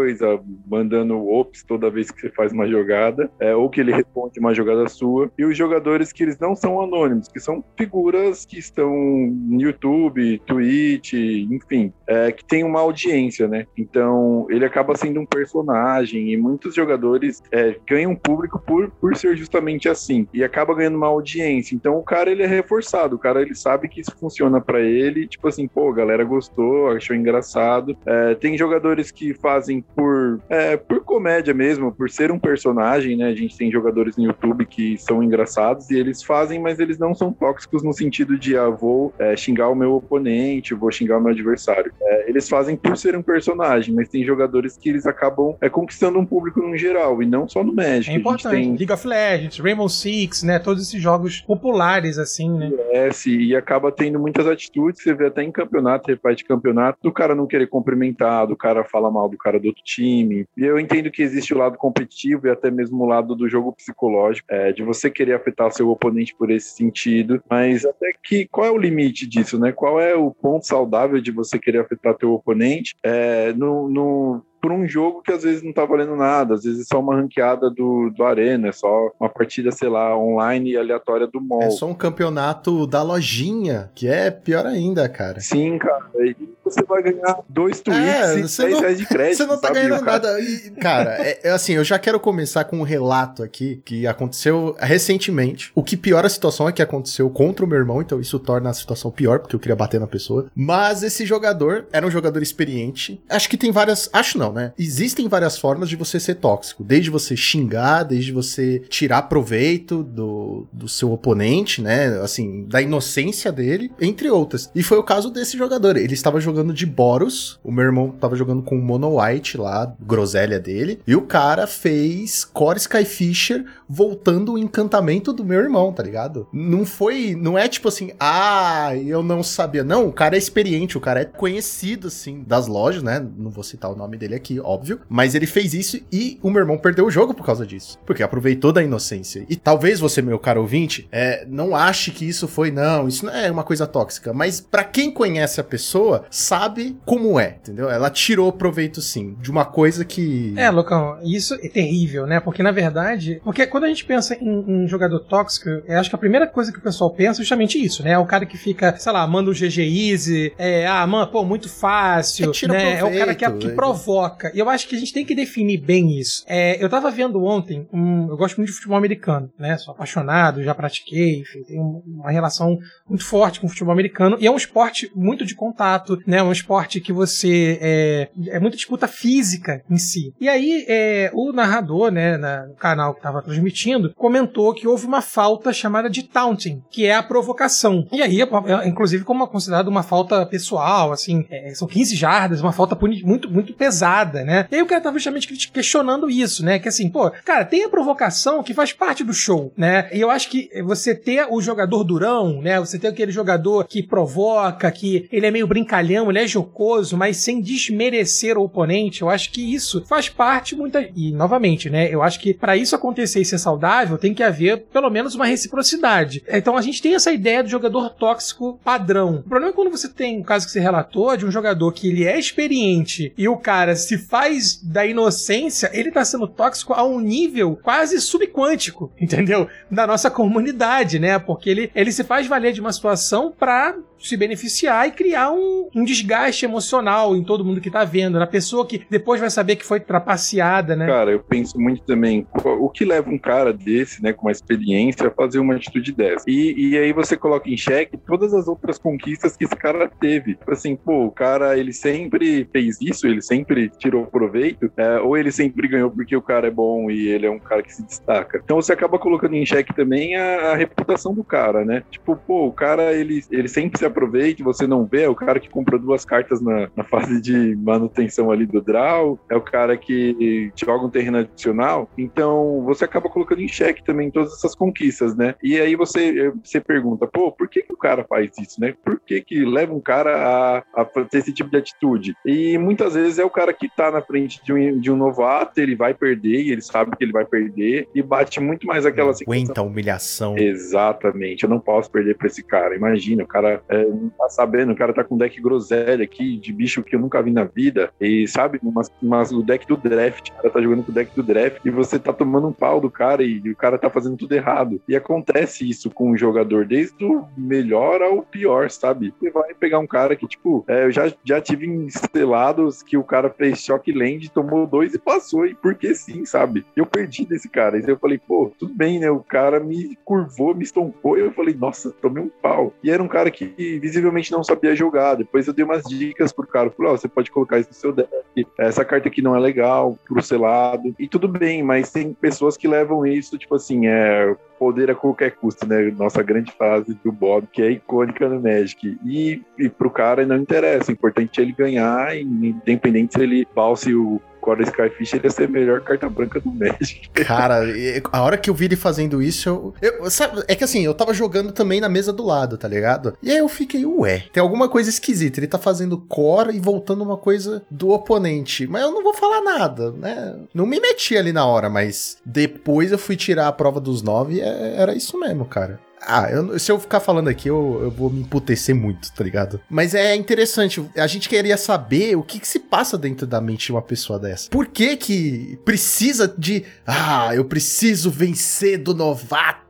mandando ops toda vez que você faz uma jogada, é, ou que ele responde uma jogada sua. E os jogadores que eles não são anônimos, que são figuras que estão no YouTube, Twitch, enfim, é, que tem uma audiência, né? Então ele acaba sendo um personagem e muitos jogadores é, ganham público por, por ser justamente assim e acaba ganhando uma audiência. Então o cara ele é reforçado, o cara ele sabe que isso funciona pra ele, tipo assim, pô, a galera gostou, achou engraçado. É, tem jogadores que fazem por, é, por comédia mesmo, por ser um personagem, né? A gente tem jogadores no YouTube que são engraçados e eles fazem, mas eles não são tóxicos no sentido de, ah, vou é, xingar o meu oponente, vou xingar o meu adversário. É, eles fazem por ser um personagem, mas tem jogadores que eles acabam é, conquistando um público no geral e não só no Magic. É importante. tem League of Legends, Rainbow Six, né? Todos esses jogos populares, assim, né? CS e acaba tendo muitas atitudes, você vê até em campeonato, repete campeonato, do cara não querer cumprimentar, do cara falar mal do cara do time. E eu entendo que existe o lado competitivo e até mesmo o lado do jogo psicológico, é, de você querer afetar seu oponente por esse sentido, mas até que qual é o limite disso, né? Qual é o ponto saudável de você querer afetar teu oponente é, no, no por um jogo que às vezes não tá valendo nada, às vezes é só uma ranqueada do, do Arena, é só uma partida, sei lá, online e aleatória do MOL. É só um campeonato da lojinha, que é pior ainda, cara. Sim, cara. E você vai ganhar dois tweets É, e você 10 não- reais de crédito. Você não tá sabe? ganhando cara- nada. E, cara, é, é assim, eu já quero começar com um relato aqui que aconteceu recentemente. O que piora a situação é que aconteceu contra o meu irmão, então isso torna a situação pior, porque eu queria bater na pessoa. Mas esse jogador era um jogador experiente. Acho que tem várias. Acho não, né? Existem várias formas de você ser tóxico. Desde você xingar, desde você tirar proveito do, do seu oponente, né? Assim, da inocência dele, entre outras. E foi o caso desse jogador. Ele estava jogando de Boros. O meu irmão estava jogando com o Mono White lá, groselha dele. E o cara fez Core Skyfisher voltando o encantamento do meu irmão, tá ligado? Não foi. Não é tipo assim, ah, eu não sabia. Não, o cara é experiente, o cara é conhecido, assim, das lojas, né? Não vou citar o nome dele aqui. Aqui, óbvio, mas ele fez isso e o meu irmão perdeu o jogo por causa disso, porque aproveitou da inocência. E talvez você, meu caro ouvinte, é, não ache que isso foi, não, isso não é uma coisa tóxica, mas para quem conhece a pessoa, sabe como é, entendeu? Ela tirou proveito sim de uma coisa que. É, Lucão, isso é terrível, né? Porque na verdade, porque quando a gente pensa em, em jogador tóxico, eu acho que a primeira coisa que o pessoal pensa é justamente isso, né? É o cara que fica, sei lá, manda um GG Easy, é, ah, mano, pô, muito fácil, é, né? Proveito, é o cara que, que provoca. E eu acho que a gente tem que definir bem isso. É, eu tava vendo ontem, um, eu gosto muito de futebol americano, né? Sou apaixonado, já pratiquei, enfim, tenho uma relação muito forte com o futebol americano. E é um esporte muito de contato, né? É um esporte que você é, é muito disputa física em si. E aí, é, o narrador, né, no canal que estava transmitindo, comentou que houve uma falta chamada de taunting, que é a provocação. E aí, é, inclusive, como considerado uma falta pessoal, assim, é, são 15 jardas, uma falta muito, muito pesada, né? E aí o cara tava justamente questionando isso, né? Que assim, pô, cara, tem a provocação que faz parte do show, né? E eu acho que você ter o jogador durão, né? Você ter aquele jogador que provoca, que ele é meio brincalhão, ele é jocoso, mas sem desmerecer o oponente, eu acho que isso faz parte muita e novamente, né? Eu acho que para isso acontecer e ser saudável, tem que haver pelo menos uma reciprocidade. Então a gente tem essa ideia do jogador tóxico padrão. O problema é quando você tem um caso que você relatou de um jogador que ele é experiente e o cara se faz da inocência, ele tá sendo tóxico a um nível quase subquântico, entendeu? Da nossa comunidade, né? Porque ele, ele se faz valer de uma situação para se beneficiar e criar um, um, desgaste emocional em todo mundo que tá vendo, na pessoa que depois vai saber que foi trapaceada, né? Cara, eu penso muito também, o que leva um cara desse, né, com uma experiência, a fazer uma atitude dessa? E, e aí você coloca em xeque todas as outras conquistas que esse cara teve. Tipo assim, pô, o cara, ele sempre fez isso, ele sempre tirou proveito, é, ou ele sempre ganhou porque o cara é bom e ele é um cara que se destaca. Então você acaba colocando em xeque também a, a reputação do cara, né? Tipo, pô, o cara, ele, ele sempre se aproveite, você não vê, é o cara que compra duas cartas na, na fase de manutenção ali do draw, é o cara que joga um terreno adicional, então você acaba colocando em xeque também todas essas conquistas, né? E aí você, você pergunta, pô, por que, que o cara faz isso, né? Por que que leva um cara a, a ter esse tipo de atitude? E muitas vezes é o cara que tá na frente de um, de um novato, ele vai perder, e ele sabe que ele vai perder, e bate muito mais aquela Aguenta a humilhação. Exatamente, eu não posso perder pra esse cara. Imagina, o cara é, não tá sabendo, o cara tá com um deck groselha aqui, de bicho que eu nunca vi na vida. E sabe, mas, mas o deck do draft, o cara tá jogando com o deck do draft e você tá tomando um pau do cara e, e o cara tá fazendo tudo errado. E acontece isso com o jogador, desde o melhor ao pior, sabe? Você vai pegar um cara que, tipo, é, eu já, já tive instalados que o cara fez shock land, tomou dois e passou, e porque sim, sabe? Eu perdi desse cara. E eu falei, pô, tudo bem, né? O cara me curvou, me estompou, e eu falei, nossa, tomei um pau. E era um cara que visivelmente não sabia jogar. Depois eu dei umas dicas pro cara. Falei, ó, oh, você pode colocar isso no seu deck. Essa carta aqui não é legal, pro selado. E tudo bem, mas tem pessoas que levam isso, tipo assim, é poder a qualquer custo, né? Nossa grande frase do Bob, que é icônica no Magic. E, e pro cara não interessa, o importante é ele ganhar, independente se ele balse o Core Skyfish ia ser a melhor carta branca do Magic. Cara, a hora que eu vi ele fazendo isso, eu, eu, sabe, é que assim, eu tava jogando também na mesa do lado, tá ligado? E aí eu fiquei, ué, tem alguma coisa esquisita. Ele tá fazendo core e voltando uma coisa do oponente. Mas eu não vou falar nada, né? Não me meti ali na hora, mas depois eu fui tirar a prova dos nove e é, era isso mesmo, cara. Ah, eu, se eu ficar falando aqui, eu, eu vou me emputecer muito, tá ligado? Mas é interessante, a gente queria saber o que, que se passa dentro da mente de uma pessoa dessa. Por que que precisa de... Ah, eu preciso vencer do novato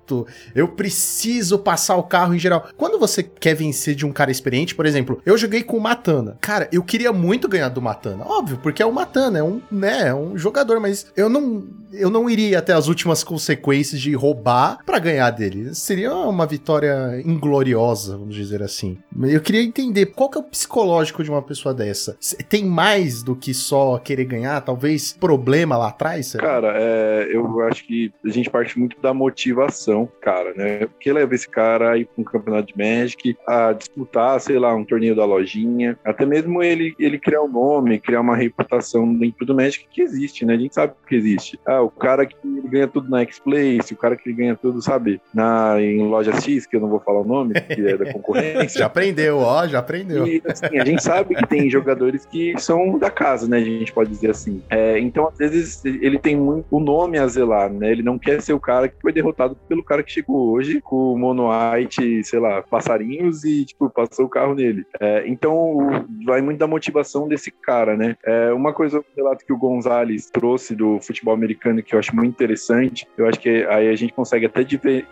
eu preciso passar o carro em geral. Quando você quer vencer de um cara experiente, por exemplo, eu joguei com o Matana. Cara, eu queria muito ganhar do Matana. Óbvio, porque é o Matana, é um, né, é um jogador, mas eu não eu não iria até as últimas consequências de roubar para ganhar dele. Seria uma vitória ingloriosa, vamos dizer assim. Eu queria entender qual que é o psicológico de uma pessoa dessa. Tem mais do que só querer ganhar? Talvez problema lá atrás? Cara, é, eu acho que a gente parte muito da motivação, cara, né? O que leva esse cara a ir pra um campeonato de Magic, a disputar, sei lá, um torneio da lojinha, até mesmo ele, ele criar um nome, criar uma reputação dentro do Magic que existe, né? A gente sabe que existe. Ah, o cara que ganha tudo na X-Place, o cara que ganha tudo, sabe, na, em loja X, que eu não vou falar o nome, que é da concorrência. já aprendeu, ó, já aprendeu. E, assim, a gente sabe que tem jogadores que são da casa, né? A gente pode dizer assim. É, então, às vezes, ele tem muito o nome a zelar, né? Ele não quer ser o cara que foi derrotado pelo cara que chegou hoje com o Mono White, sei lá, passarinhos e, tipo, passou o carro nele. É, então, vai muito da motivação desse cara, né? É, uma coisa, o relato que o Gonzalez trouxe do futebol americano que eu acho muito interessante, eu acho que aí a gente consegue até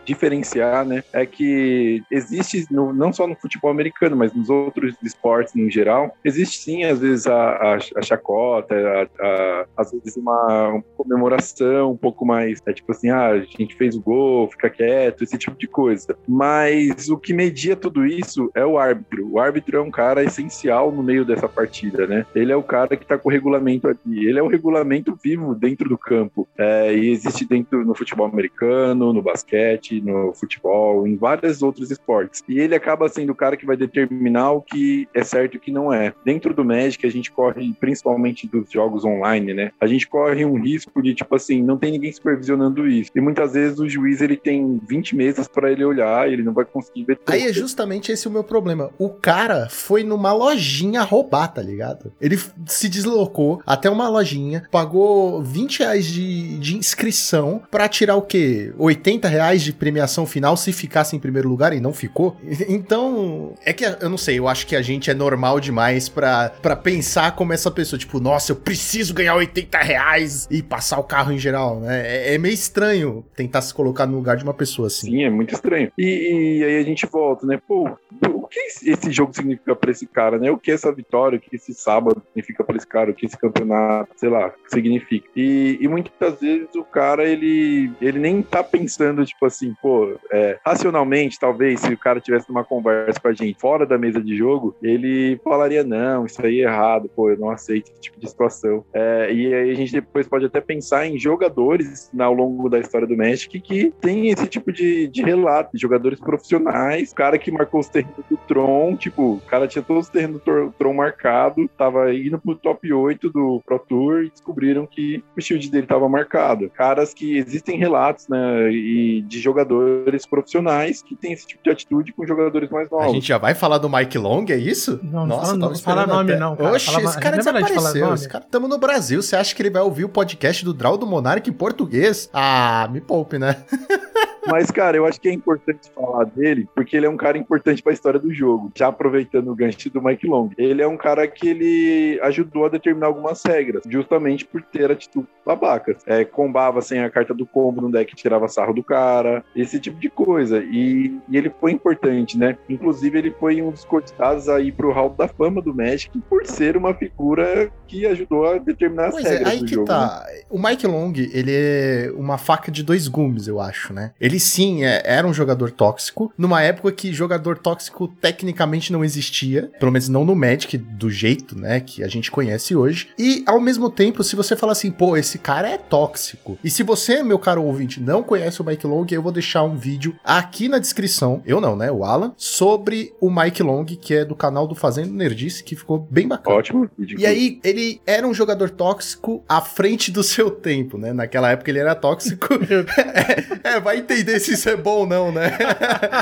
diferenciar, né? É que existe, no, não só no futebol americano, mas nos outros esportes em geral, existe sim, às vezes, a, a, a chacota, a, a, às vezes uma, uma, comemoração um pouco mais, é tipo assim, ah, a gente fez o gol, fica quieto, esse tipo de coisa. Mas o que media tudo isso é o árbitro. O árbitro é um cara essencial no meio dessa partida, né? Ele é o cara que tá com o regulamento aqui, ele é o regulamento vivo dentro do campo. É, e existe dentro no futebol americano, no basquete, no futebol, em vários outros esportes. E ele acaba sendo o cara que vai determinar o que é certo e o que não é. Dentro do Magic, a gente corre, principalmente dos jogos online, né? A gente corre um risco de, tipo assim, não tem ninguém supervisionando isso. E muitas vezes o juiz, ele tem 20 mesas para ele olhar, ele não vai conseguir ver tudo. Aí é justamente esse o meu problema. O cara foi numa lojinha roubar, tá ligado? Ele se deslocou até uma lojinha, pagou 20 reais de, de inscrição para tirar o quê? 80 reais de premiação final se ficasse em primeiro lugar e não ficou? Então, é que eu não sei, eu acho que a gente é normal demais pra, pra pensar como essa pessoa, tipo, nossa, eu preciso ganhar 80 reais e passar o carro em geral, né? É, é meio estranho tentar se colocar no lugar de uma pessoa assim. Sim, é muito estranho. E, e aí a gente volta, né? Pô, o que esse jogo significa pra esse cara, né? O que essa vitória, o que esse sábado significa pra esse cara, o que esse campeonato, sei lá, significa. E, e muitas vezes o cara, ele, ele nem tá pensando, tipo assim, pô, é, racionalmente, talvez, se o cara tivesse uma conversa com a gente fora da mesa de jogo, ele falaria, não, isso aí é errado, pô, eu não aceito esse tipo de situação. É, e aí a gente depois pode até pensar em jogadores ao longo da história do Magic que tem esse tipo de, de relato, jogadores profissionais, o cara que marcou os terrenos do Tron, tipo, o cara tinha todos os terrenos do Tron marcado, tava indo pro top 8 do Pro Tour e descobriram que o shield dele tava marcado. Caras que existem relatos, né, e de jogadores profissionais que tem esse tipo de atitude com jogadores mais novos. A gente já vai falar do Mike Long, é isso? Não, Nossa, não, não fala nome até... não, cara. Oxe, fala, esse cara desapareceu. Esse cara, tamo no Brasil, você acha que ele vai ouvir o podcast do Draw do Monark em português? Ah, me poupe, né? Mas, cara, eu acho que é importante falar dele, porque ele é um cara importante para a história do jogo. Já aproveitando o gancho do Mike Long. Ele é um cara que ele ajudou a determinar algumas regras, justamente por ter atitude babacas. É, combava sem a carta do combo no deck, tirava sarro do cara, esse tipo de coisa. E, e ele foi importante, né? Inclusive, ele foi um dos cotados aí pro Hall da Fama do Magic por ser uma figura que ajudou a determinar pois as é, regras é, aí do que jogo. Tá. Né? O Mike Long, ele é uma faca de dois gumes, eu acho, né? Ele sim é, era um jogador tóxico, numa época que jogador tóxico tecnicamente não existia, pelo menos não no Magic do jeito, né, que a gente conhece hoje. E ao mesmo tempo, se você falar assim, pô, esse cara é tóxico. E se você, meu caro ouvinte, não conhece o Mike Long, eu vou deixar um vídeo aqui na descrição, eu não, né, o Alan, sobre o Mike Long, que é do canal do Fazendo Nerdice, que ficou bem bacana. Ótimo vídeo. E aí, ele era um jogador tóxico à frente do seu tempo, né? Naquela época ele era tóxico. é, é, vai entender se isso é bom ou não, né?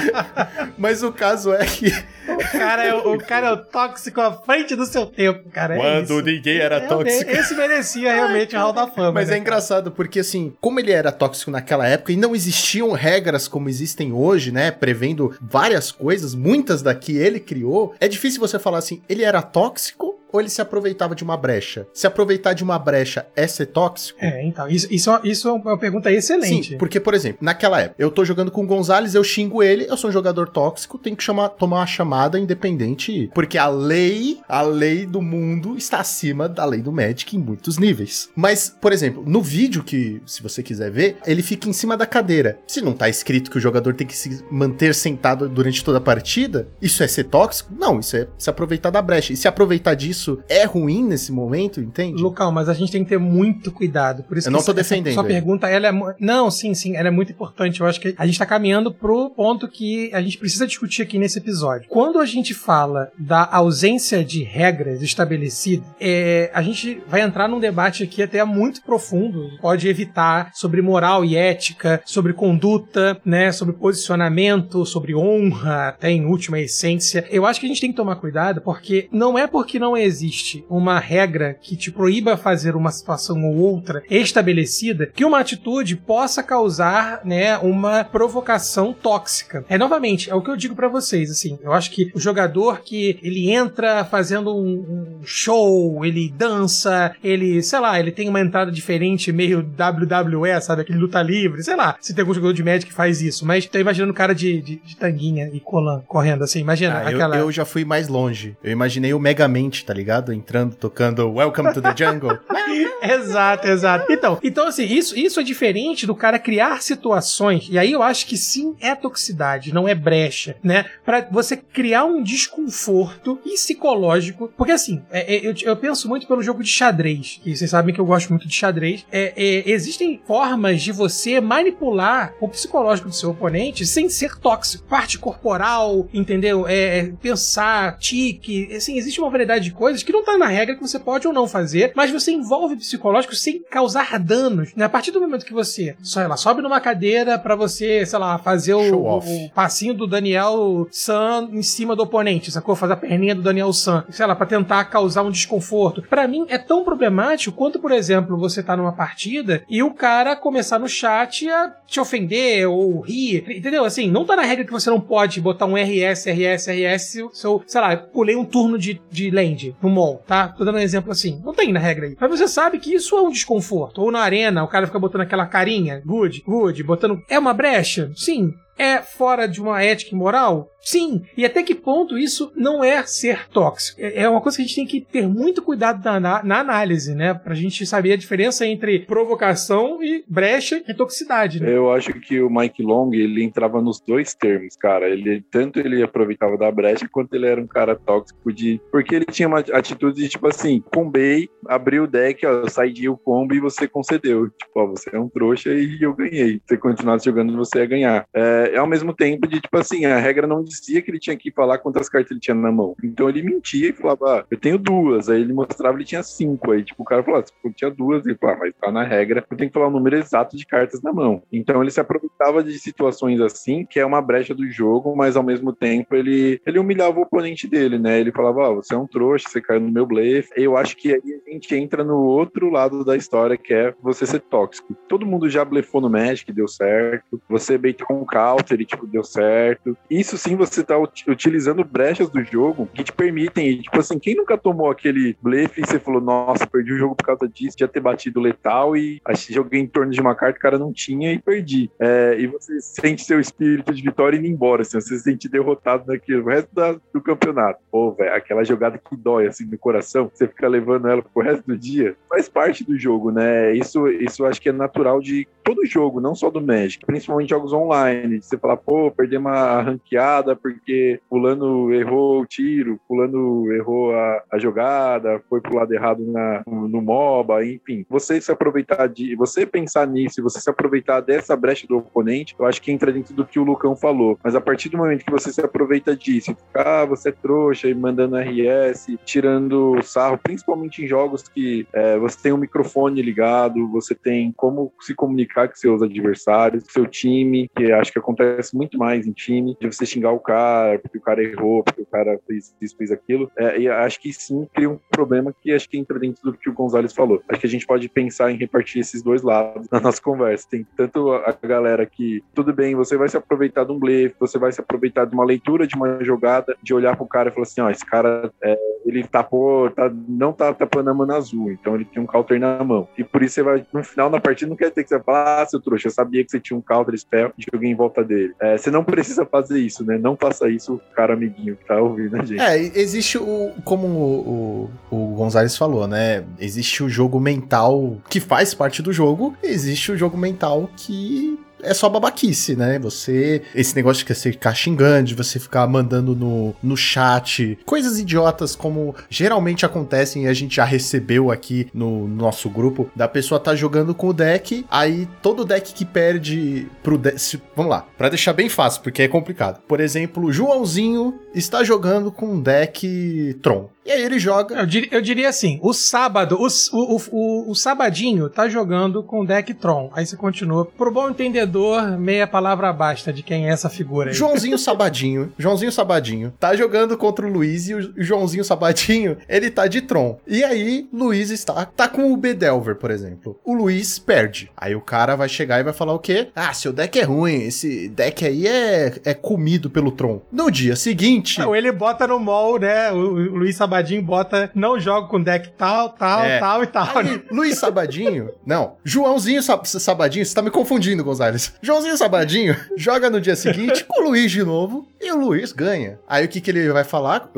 Mas o caso é que. O cara é o, cara é o tóxico à frente do seu tempo, cara. É Quando ninguém era é, tóxico. Esse merecia realmente o Hall da Fama. Mas né, é engraçado, porque assim, como ele era tóxico naquela época e não existiam regras como existem hoje, né? Prevendo várias coisas, muitas daqui ele criou, é difícil você falar assim, ele era tóxico ou ele se aproveitava de uma brecha? Se aproveitar de uma brecha é ser tóxico? É, então, isso, isso, é isso é uma pergunta excelente. Sim, porque, por exemplo, naquela época, eu tô jogando com o Gonzalez, eu xingo ele, eu sou um jogador tóxico, tenho que chamar, tomar uma chamada independente, porque a lei, a lei do mundo está acima da lei do Magic em muitos níveis. Mas, por exemplo, no vídeo que, se você quiser ver, ele fica em cima da cadeira. Se não tá escrito que o jogador tem que se manter sentado durante toda a partida, isso é ser tóxico? Não, isso é se aproveitar da brecha. E se aproveitar disso, isso é ruim nesse momento, entende? Lucão, mas a gente tem que ter muito cuidado. Por isso eu não tô defendendo Sua ele. pergunta, ela é. Não, sim, sim, ela é muito importante. Eu acho que a gente tá caminhando pro ponto que a gente precisa discutir aqui nesse episódio. Quando a gente fala da ausência de regras estabelecidas, é, a gente vai entrar num debate aqui até muito profundo. Pode evitar sobre moral e ética, sobre conduta, né? Sobre posicionamento, sobre honra, até em última essência. Eu acho que a gente tem que tomar cuidado, porque não é porque não existe uma regra que te proíba fazer uma situação ou outra estabelecida que uma atitude possa causar, né, uma provocação tóxica. É novamente, é o que eu digo pra vocês, assim, eu acho que o jogador que ele entra fazendo um, um show, ele dança, ele, sei lá, ele tem uma entrada diferente, meio WWE, sabe, aquele luta livre, sei lá, se tem algum jogador de Magic que faz isso, mas tô imaginando o cara de, de, de tanguinha e colan correndo assim, imagina Ah, eu, aquela... eu já fui mais longe. Eu imaginei o Megamente, tá ligado? Entrando, tocando Welcome to the Jungle. exato, exato. Então, então assim, isso, isso é diferente do cara criar situações, e aí eu acho que sim é toxicidade, não é brecha, né? Pra você criar um desconforto psicológico, porque assim, é- é- eu, eu penso muito pelo jogo de xadrez, que vocês sabem que eu gosto muito de xadrez, é, é, existem formas de você manipular o psicológico do seu oponente sem ser tóxico. Parte corporal, entendeu? É, é pensar, tique, assim, existe uma variedade de coisas que não tá na regra que você pode ou não fazer, mas você envolve o psicológico sem causar danos. Né? A partir do momento que você, sei lá, sobe numa cadeira pra você, sei lá, fazer o, o passinho do Daniel San em cima do oponente, sacou? Fazer a perninha do Daniel San, sei lá, pra tentar causar um desconforto. Pra mim é tão problemático quanto, por exemplo, você tá numa partida e o cara começar no chat a te ofender ou rir, entendeu? Assim, não tá na regra que você não pode botar um RS, RS, RS se eu, sei lá, pulei um turno de, de land no mall, tá? Tô dando um exemplo assim. Não tem na regra aí. Mas você sabe que isso é um desconforto. Ou na arena, o cara fica botando aquela carinha, good, good, botando. É uma brecha? Sim. É fora de uma ética e moral? Sim. E até que ponto isso não é ser tóxico? É é uma coisa que a gente tem que ter muito cuidado na, na, na análise, né? Pra gente saber a diferença entre provocação e brecha e toxicidade, né? Eu acho que o Mike Long, ele entrava nos dois termos, cara. Ele tanto ele aproveitava da brecha quanto ele era um cara tóxico de, porque ele tinha uma atitude de tipo assim, combei, abriu o deck, ó, eu saí o combo e você concedeu. Tipo, ó, você é um trouxa e eu ganhei. Se você continuasse jogando, você ia ganhar. É, ao mesmo tempo de tipo assim, a regra não dizia que ele tinha que falar quantas cartas ele tinha na mão. Então ele mentia e falava, ah, eu tenho duas. Aí ele mostrava ele tinha cinco. Aí tipo, o cara falava, ah, tinha duas. Ele falava, ah, mas tá na regra, eu tenho que falar o número exato de cartas na mão. Então ele se aproveitava de situações assim, que é uma brecha do jogo, mas ao mesmo tempo ele, ele humilhava o oponente dele, né? Ele falava, ó, você é um trouxa, você caiu no meu blefe. Eu acho que aí a gente entra no outro lado da história, que é você ser tóxico. Todo mundo já blefou no Magic, deu certo. Você beitou um counter e, tipo, deu certo. Isso sim, você tá ut- utilizando brechas do jogo que te permitem, tipo assim, quem nunca tomou aquele blefe e você falou, nossa, perdi o jogo por causa disso, já ter batido letal e joguei em torno de uma carta o cara não tinha e perdi. É, e você sente seu espírito de vitória indo embora, assim, você se sente derrotado naquilo, resto da- do campeonato. Pô, velho, aquela jogada que dói, assim, no coração, você fica levando ela pro resto do dia, faz parte do jogo, né? Isso, isso acho que é natural de todo jogo, não só do Magic, principalmente jogos online, de você falar, pô, perdi uma ranqueada porque fulano errou o tiro, fulano errou a, a jogada, foi pro lado errado na, no, no MOBA, enfim. Você se aproveitar de, você pensar nisso, você se aproveitar dessa brecha do oponente, eu acho que entra dentro do que o Lucão falou. Mas a partir do momento que você se aproveita disso, ah, você é trouxa e mandando RS, tirando sarro, principalmente em jogos que é, você tem um microfone ligado, você tem como se comunicar com seus adversários, seu time, que acho que acontece muito mais em time, de você xingar o cara, porque o cara errou, porque o cara fez isso, fez aquilo. É, e acho que sim cria um problema que acho que entra dentro do que o Gonzalez falou. Acho que a gente pode pensar em repartir esses dois lados na nossa conversa. Tem tanto a galera que, tudo bem, você vai se aproveitar de um blefe, você vai se aproveitar de uma leitura de uma jogada, de olhar pro cara e falar assim, ó, esse cara, é, ele tapou, tá, não tá tapando a mana azul, então ele tem um counter na mão. E por isso você vai, no final da partida, não quer ter que você falar, ah, seu trouxa, eu sabia que você tinha um counter spell e joguei em volta dele. É, você não precisa fazer isso, né? Não faça isso, cara amiguinho que tá ouvindo a gente. É, existe o. Como o, o, o Gonzalez falou, né? Existe o jogo mental que faz parte do jogo, existe o jogo mental que é só babaquice, né? Você. Esse negócio de você ficar xingando, de você ficar mandando no, no chat coisas idiotas como geralmente acontecem e a gente já recebeu aqui no nosso grupo, da pessoa tá jogando com o deck, aí todo deck que perde pro deck. Vamos lá, para deixar bem fácil, porque é complicado. Por exemplo, Joãozinho está jogando com um deck Tron. E aí ele joga. Eu diria, eu diria assim: o sábado, o, o, o, o, sabadinho tá jogando com o deck Tron. Aí você continua. Pro bom entendedor, meia palavra basta de quem é essa figura aí. Joãozinho Sabadinho. Joãozinho Sabadinho tá jogando contra o Luiz e o Joãozinho Sabadinho, ele tá de Tron. E aí, Luiz está tá com o Bedelver, por exemplo. O Luiz perde. Aí o cara vai chegar e vai falar o quê? Ah, seu deck é ruim, esse deck aí é, é comido pelo Tron. No dia seguinte. Não, ele bota no mall, né? O, o Luiz Sabadinho Sabadinho bota não joga com deck tal, tal, é. tal e tal. Aí, Luiz Sabadinho, não, Joãozinho Sabadinho, você tá me confundindo, Gonzalez. Joãozinho Sabadinho joga no dia seguinte com o Luiz de novo e o Luiz ganha. Aí o que, que ele vai falar?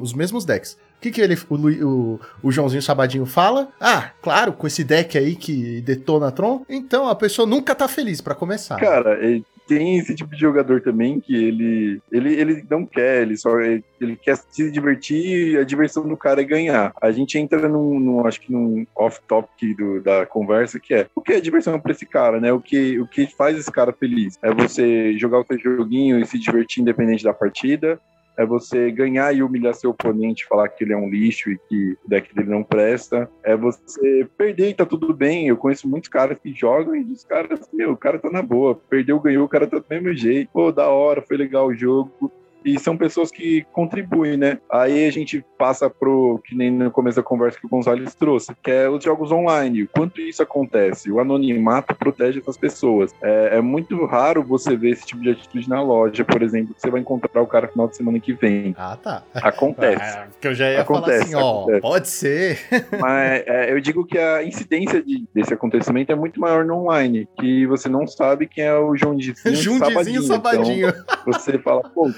Os mesmos decks. O que, que ele, o, o, o, Joãozinho Sabadinho fala? Ah, claro, com esse deck aí que detona Tron. Então a pessoa nunca tá feliz para começar. Cara, tem esse tipo de jogador também que ele ele, ele não quer, ele só ele, quer se divertir e a diversão do cara é ganhar. A gente entra num, num acho que num off-topic da conversa que é o que é diversão para esse cara, né? O que, o que faz esse cara feliz? É você jogar o seu joguinho e se divertir independente da partida, é você ganhar e humilhar seu oponente, falar que ele é um lixo e que o deck dele não presta. É você perder e tá tudo bem. Eu conheço muitos caras que jogam e os caras, meu, o cara tá na boa. Perdeu, ganhou, o cara tá do mesmo jeito. Pô, da hora, foi legal o jogo e são pessoas que contribuem, né? Aí a gente passa pro, que nem no começo da conversa que o Gonzalez trouxe, que é os jogos online. Quanto isso acontece? O anonimato protege essas pessoas. É, é muito raro você ver esse tipo de atitude na loja, por exemplo, que você vai encontrar o cara no final de semana que vem. Ah, tá. Acontece. É, que eu já ia acontece, falar assim, ó, pode ser. Mas é, eu digo que a incidência de, desse acontecimento é muito maior no online, que você não sabe quem é o Jundizinho Jundizinho Sabadinho. Sabadinho. Então, você fala, pô,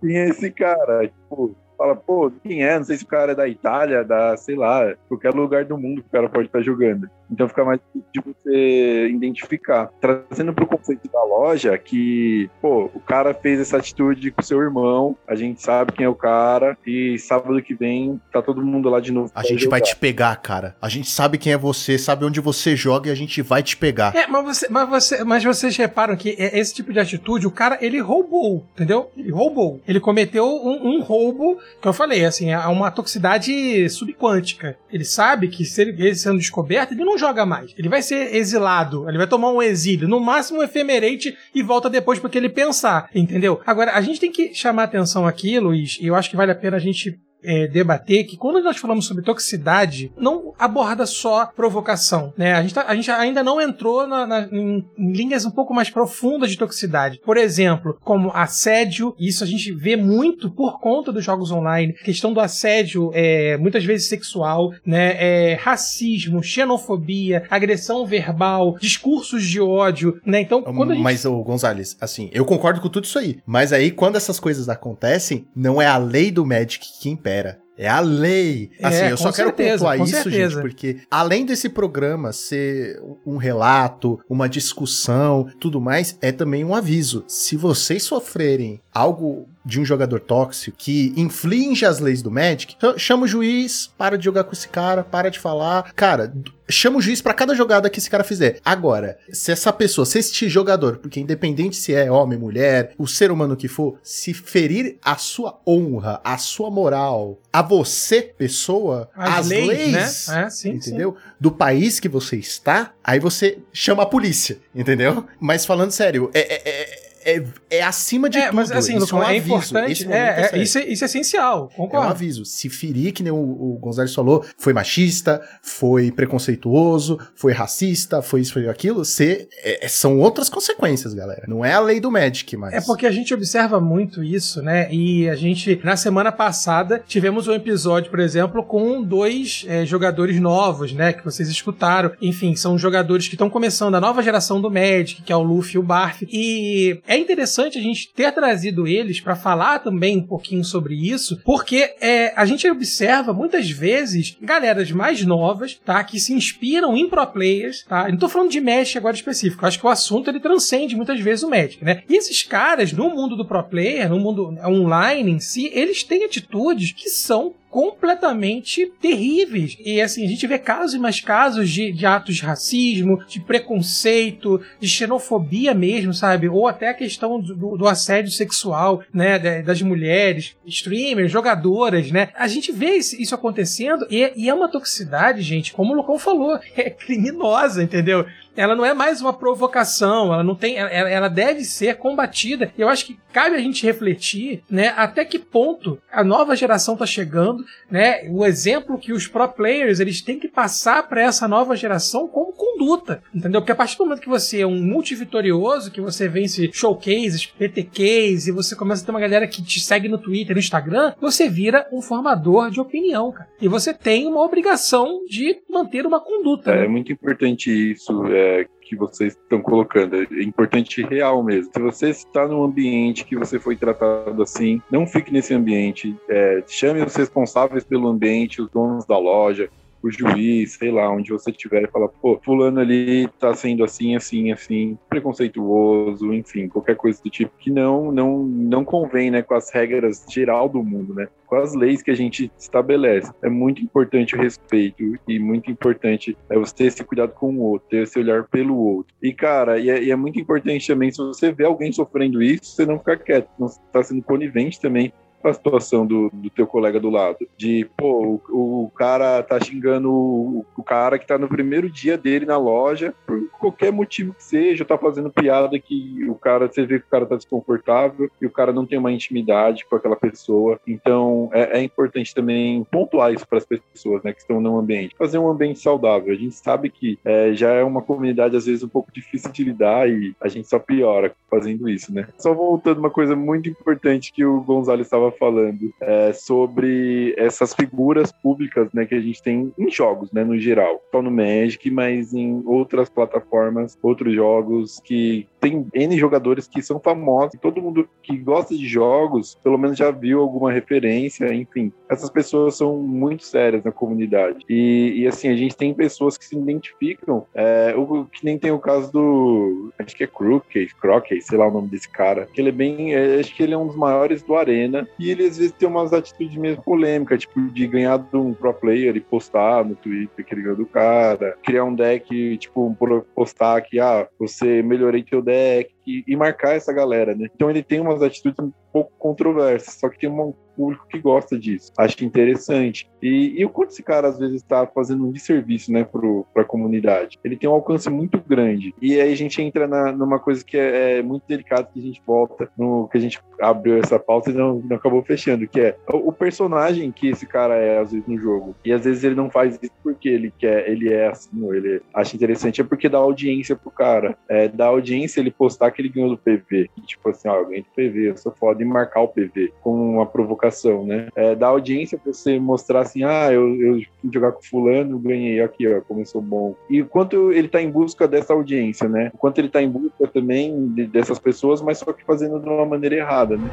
Tinha esse cara, tipo, fala, pô, quem é? Não sei se o cara é da Itália, da, sei lá, qualquer lugar do mundo que o cara pode estar jogando. Então fica mais difícil de você identificar. Trazendo para o conceito da loja, que, pô, o cara fez essa atitude com seu irmão, a gente sabe quem é o cara, e sábado que vem tá todo mundo lá de novo. A gente jogar. vai te pegar, cara. A gente sabe quem é você, sabe onde você joga e a gente vai te pegar. É, mas, você, mas, você, mas vocês reparam que esse tipo de atitude, o cara, ele roubou, entendeu? Ele roubou. Ele cometeu um, um roubo, que eu falei, assim, é uma toxicidade subquântica. Ele sabe que se ele, ele sendo descoberto, ele não joga mais. Ele vai ser exilado, ele vai tomar um exílio, no máximo um efemerente e volta depois porque ele pensar, entendeu? Agora, a gente tem que chamar atenção aqui, Luiz, e eu acho que vale a pena a gente é, debater que quando nós falamos sobre toxicidade, não aborda só provocação, né? A gente, tá, a gente ainda não entrou na, na, em, em, linhas um pouco mais profundas de toxicidade. Por exemplo, como assédio, isso a gente vê muito por conta dos jogos online, questão do assédio é, muitas vezes sexual, né? É, racismo, xenofobia, agressão verbal, discursos de ódio, né? Então, quando gente... Mas, ô, Gonzalez, assim, eu concordo com tudo isso aí, mas aí quando essas coisas acontecem, não é a lei do Magic que impede espera. É a lei. Assim, é, eu só quero certeza, pontuar isso, certeza. gente, porque além desse programa ser um relato, uma discussão, tudo mais, é também um aviso. Se vocês sofrerem algo de um jogador tóxico que inflige as leis do Magic, chama o juiz, para de jogar com esse cara, para de falar. Cara, chama o juiz para cada jogada que esse cara fizer. Agora, se essa pessoa, se este jogador, porque independente se é homem, mulher, o ser humano que for, se ferir a sua honra, a sua moral, a você, pessoa, as, as leis, leis né? é, sim, entendeu? Sim. Do país que você está, aí você chama a polícia, entendeu? Mas falando sério, é, é, é é, é acima de é, tudo. Mas assim, isso é, um é importante. É, é, isso, é, isso é essencial, concordo. É um aviso. Se ferir, que nem o, o Gonzalez falou, foi machista, foi preconceituoso, foi racista, foi isso, foi aquilo, você, é, é, são outras consequências, galera. Não é a lei do Magic, mas. É porque a gente observa muito isso, né? E a gente, na semana passada, tivemos um episódio, por exemplo, com dois é, jogadores novos, né? Que vocês escutaram. Enfim, são jogadores que estão começando a nova geração do Magic, que é o Luffy e o Barf. E é é interessante a gente ter trazido eles para falar também um pouquinho sobre isso, porque é, a gente observa muitas vezes galeras mais novas, tá? Que se inspiram em pro players, tá? Eu não tô falando de Magic agora específico, acho que o assunto ele transcende muitas vezes o Magic, né? E esses caras, no mundo do pro player, no mundo online em si, eles têm atitudes que são completamente terríveis. E assim, a gente vê casos e mais casos de, de atos de racismo, de preconceito, de xenofobia mesmo, sabe? Ou até a questão do, do assédio sexual, né? Das mulheres, streamers, jogadoras, né? A gente vê isso acontecendo e, e é uma toxicidade, gente, como o Lucão falou, é criminosa, entendeu? Ela não é mais uma provocação, ela não tem, ela, ela deve ser combatida. Eu acho que cabe a gente refletir, né, até que ponto a nova geração está chegando, né, o exemplo que os pro players eles têm que passar para essa nova geração como conduta, entendeu? Porque a partir do momento que você é um multivitorioso, que você vence showcases, PTQs e você começa a ter uma galera que te segue no Twitter, no Instagram, você vira um formador de opinião, cara. E você tem uma obrigação de manter uma conduta. É, né? é muito importante isso. É que vocês estão colocando. É importante real mesmo. Se você está num ambiente que você foi tratado assim, não fique nesse ambiente. É, chame os responsáveis pelo ambiente, os donos da loja, o juiz, sei lá, onde você estiver e fala, pô, fulano ali tá sendo assim, assim, assim, preconceituoso, enfim, qualquer coisa do tipo que não, não, não convém, né, com as regras geral do mundo, né, com as leis que a gente estabelece. É muito importante o respeito e muito importante é você ter esse cuidado com o outro, ter esse olhar pelo outro. E, cara, e é, e é muito importante também, se você vê alguém sofrendo isso, você não ficar quieto, não está sendo conivente também a situação do, do teu colega do lado. De, pô, o, o cara tá xingando o, o, cara que tá no primeiro dia dele na loja, por qualquer motivo que seja, tá fazendo piada que o cara, você vê que o cara tá desconfortável e o cara não tem uma intimidade com aquela pessoa. Então, é, é importante também pontuar isso para as pessoas, né, que estão no ambiente. Fazer um ambiente saudável. A gente sabe que é, já é uma comunidade, às vezes, um pouco difícil de lidar e a gente só piora fazendo isso, né? Só voltando uma coisa muito importante que o Gonzalo estava falando é, sobre essas figuras públicas, né, que a gente tem em jogos, né, no geral, só no Magic, mas em outras plataformas, outros jogos que tem N jogadores que são famosos, todo mundo que gosta de jogos, pelo menos já viu alguma referência, enfim. Essas pessoas são muito sérias na comunidade. E, e assim, a gente tem pessoas que se identificam, é, o, que nem tem o caso do. Acho que é Crooked, Crockett, sei lá o nome desse cara. Que ele é bem. É, acho que ele é um dos maiores do Arena. E ele às vezes tem umas atitudes meio polêmicas, tipo de ganhar de um pro player e postar no Twitter que ele ganhou do cara, criar um deck, tipo, postar que, ah, você melhorei teu deck feedback e, e marcar essa galera, né? Então ele tem umas atitudes um pouco controversas, só que tem um público que gosta disso. Acho interessante. E, e o quanto esse cara às vezes está fazendo um desserviço, né, para a comunidade. Ele tem um alcance muito grande. E aí a gente entra na, numa coisa que é, é, muito delicada que a gente volta no que a gente abriu essa pauta e não, não acabou fechando, que é o, o, personagem que esse cara é às vezes no jogo. E às vezes ele não faz isso porque ele quer, ele é assim, ele acha interessante, é porque dá audiência pro cara. É, dá audiência ele postar que ele ganhou do PV. Tipo assim, ó, eu ganhei do PV, eu sou foda em marcar o PV com uma provocação, né? É, dá audiência pra você mostrar assim, ah, eu, eu fui jogar com fulano, ganhei aqui, ó, começou bom. E quanto ele tá em busca dessa audiência, né? O quanto ele tá em busca também de, dessas pessoas, mas só que fazendo de uma maneira errada, né?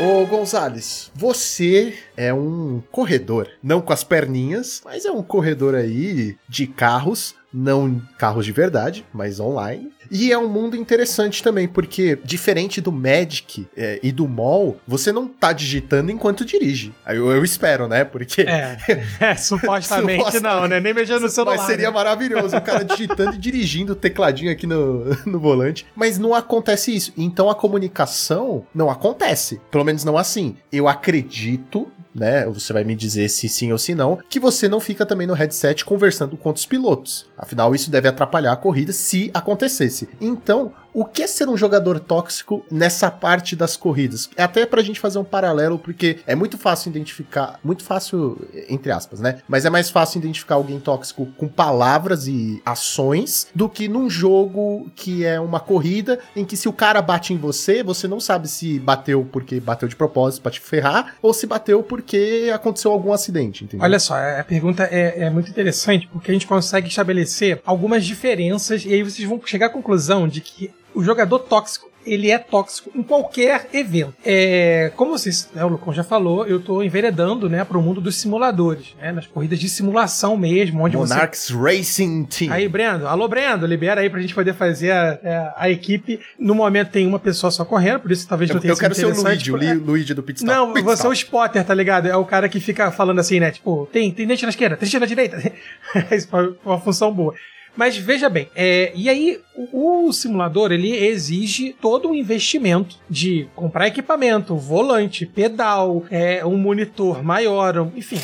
Ô Gonzales, você é um corredor, não com as perninhas, mas é um corredor aí de carros não carros de verdade, mas online. E é um mundo interessante também, porque diferente do Magic é, e do Mall, você não tá digitando enquanto dirige. Eu, eu espero, né? Porque. É, é supostamente, supostamente, não, né? Nem mexendo no celular. Mas seria né? maravilhoso o cara digitando e dirigindo o tecladinho aqui no, no volante. Mas não acontece isso. Então a comunicação não acontece. Pelo menos não assim. Eu acredito né? Você vai me dizer se sim ou se não, que você não fica também no headset conversando com outros pilotos. Afinal, isso deve atrapalhar a corrida se acontecesse. Então, o que é ser um jogador tóxico nessa parte das corridas? É até pra gente fazer um paralelo, porque é muito fácil identificar, muito fácil, entre aspas, né? Mas é mais fácil identificar alguém tóxico com palavras e ações do que num jogo que é uma corrida em que se o cara bate em você, você não sabe se bateu porque bateu de propósito pra te ferrar ou se bateu porque aconteceu algum acidente, entendeu? Olha só, a pergunta é, é muito interessante porque a gente consegue estabelecer algumas diferenças e aí vocês vão chegar à conclusão de que o jogador tóxico ele é tóxico em qualquer evento. É, como vocês, né, o Lucão já falou, eu tô enveredando, né, pro mundo dos simuladores, né, nas corridas de simulação mesmo, onde Monarchs você... Racing Team. Aí, Brendo, alô, Brendo, libera aí pra gente poder fazer a, a, a equipe. No momento tem uma pessoa só correndo, por isso talvez eu, não tenha Eu quero ser o Luigi, por... o Luigi do Pit Stop. Não, Pit você Stop. é o spotter, tá ligado? É o cara que fica falando assim, né, tipo, tem, tem dente na esquerda, tem dente na direita. Isso é uma função boa. Mas veja bem, é, e aí o, o, simulador ele exige todo um investimento de comprar equipamento, volante, pedal, é, um monitor maior, enfim.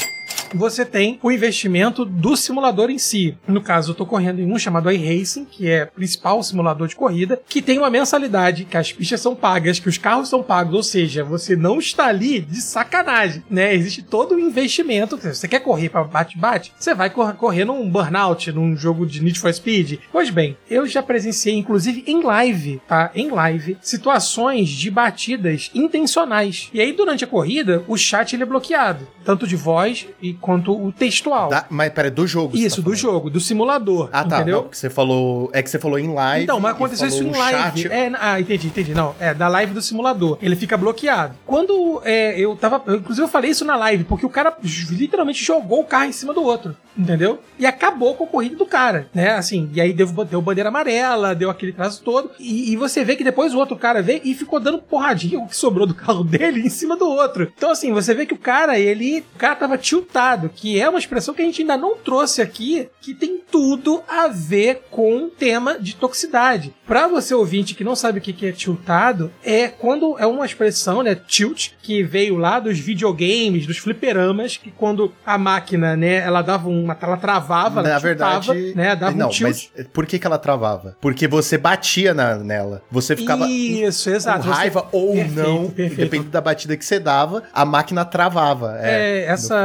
Você tem o investimento do simulador em si. No caso, eu estou correndo em um chamado iRacing, que é o principal simulador de corrida, que tem uma mensalidade, que as pistas são pagas, que os carros são pagos, ou seja, você não está ali de sacanagem, né? Existe todo o investimento. Você quer correr para bate-bate? Você vai correr num burnout, num jogo de Need for Speed. Pois bem, eu já presenciei, inclusive em live, tá? Em live, situações de batidas intencionais. E aí, durante a corrida, o chat ele é bloqueado, tanto de voz e quanto o textual. Da, mas peraí, do jogo. Isso, tá do jogo, do simulador. Ah, tá. Entendeu? Não, você falou. É que você falou em live. Então, mas aconteceu isso em live. É, ah, entendi, entendi. Não, é da live do simulador. Ele fica bloqueado. Quando é, eu tava. Eu, inclusive, eu falei isso na live, porque o cara literalmente jogou o carro em cima do outro. Entendeu? E acabou com a corrida do cara, né? Assim, e aí deu, deu bandeira amarela, deu aquele traço todo. E, e, você vê que depois o outro cara veio e ficou dando porradinha o que sobrou do carro dele em cima do outro. Então, assim, você vê que o cara, ele. O cara tava tiltado, que é uma expressão que a gente ainda não trouxe aqui, que tem tudo a ver com o tema de toxicidade. Pra você ouvinte que não sabe o que é tiltado, é quando é uma expressão, né, tilt, que veio lá dos videogames, dos fliperamas, que quando a máquina, né, ela dava uma, ela travava, na ela verdade, tiltava, né, dava não, um tilt. mas por que que ela travava? Porque você batia na, nela, você ficava Isso, exato. com raiva você... ou perfeito, não, perfeito. dependendo da batida que você dava, a máquina travava. É, É, essa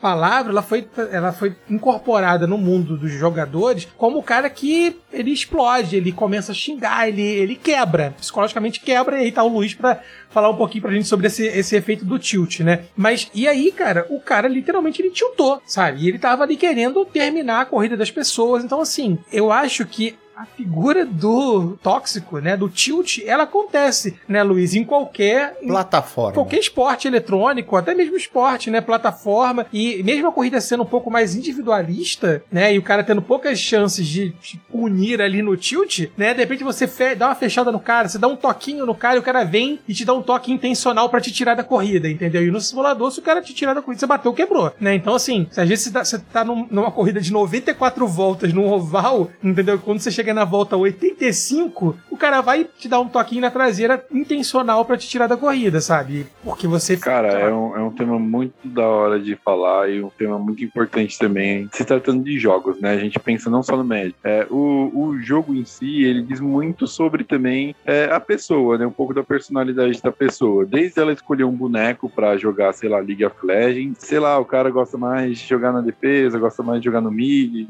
palavra ela foi, ela foi incorporada no mundo dos jogadores como o cara que ele explode, ele começa a xingar, ele, ele quebra, psicologicamente quebra, e aí tá o Luiz pra falar um pouquinho pra gente sobre esse, esse efeito do tilt, né? Mas, e aí, cara, o cara literalmente ele tiltou, sabe? E ele tava ali querendo terminar a corrida das pessoas, então assim, eu acho que a figura do tóxico, né, do tilt, ela acontece, né, Luiz, em qualquer plataforma. Qualquer esporte eletrônico, até mesmo esporte, né, plataforma, e mesmo a corrida sendo um pouco mais individualista, né, e o cara tendo poucas chances de te punir ali no tilt, né, de repente você dá uma fechada no cara, você dá um toquinho no cara e o cara vem e te dá um toque intencional para te tirar da corrida, entendeu? E no simulador, se o cara te tirar da corrida, você bateu, quebrou, né? Então, assim, se às vezes você tá, você tá num, numa corrida de 94 voltas num oval, entendeu? Quando você chega na volta 85, o cara vai te dar um toquinho na traseira intencional para te tirar da corrida, sabe? Porque você. Cara, é um, é um tema muito da hora de falar e um tema muito importante também, se tratando de jogos, né? A gente pensa não só no médio. É, o, o jogo em si, ele diz muito sobre também é, a pessoa, né? Um pouco da personalidade da pessoa. Desde ela escolher um boneco para jogar, sei lá, League of Legends, sei lá, o cara gosta mais de jogar na defesa, gosta mais de jogar no mid,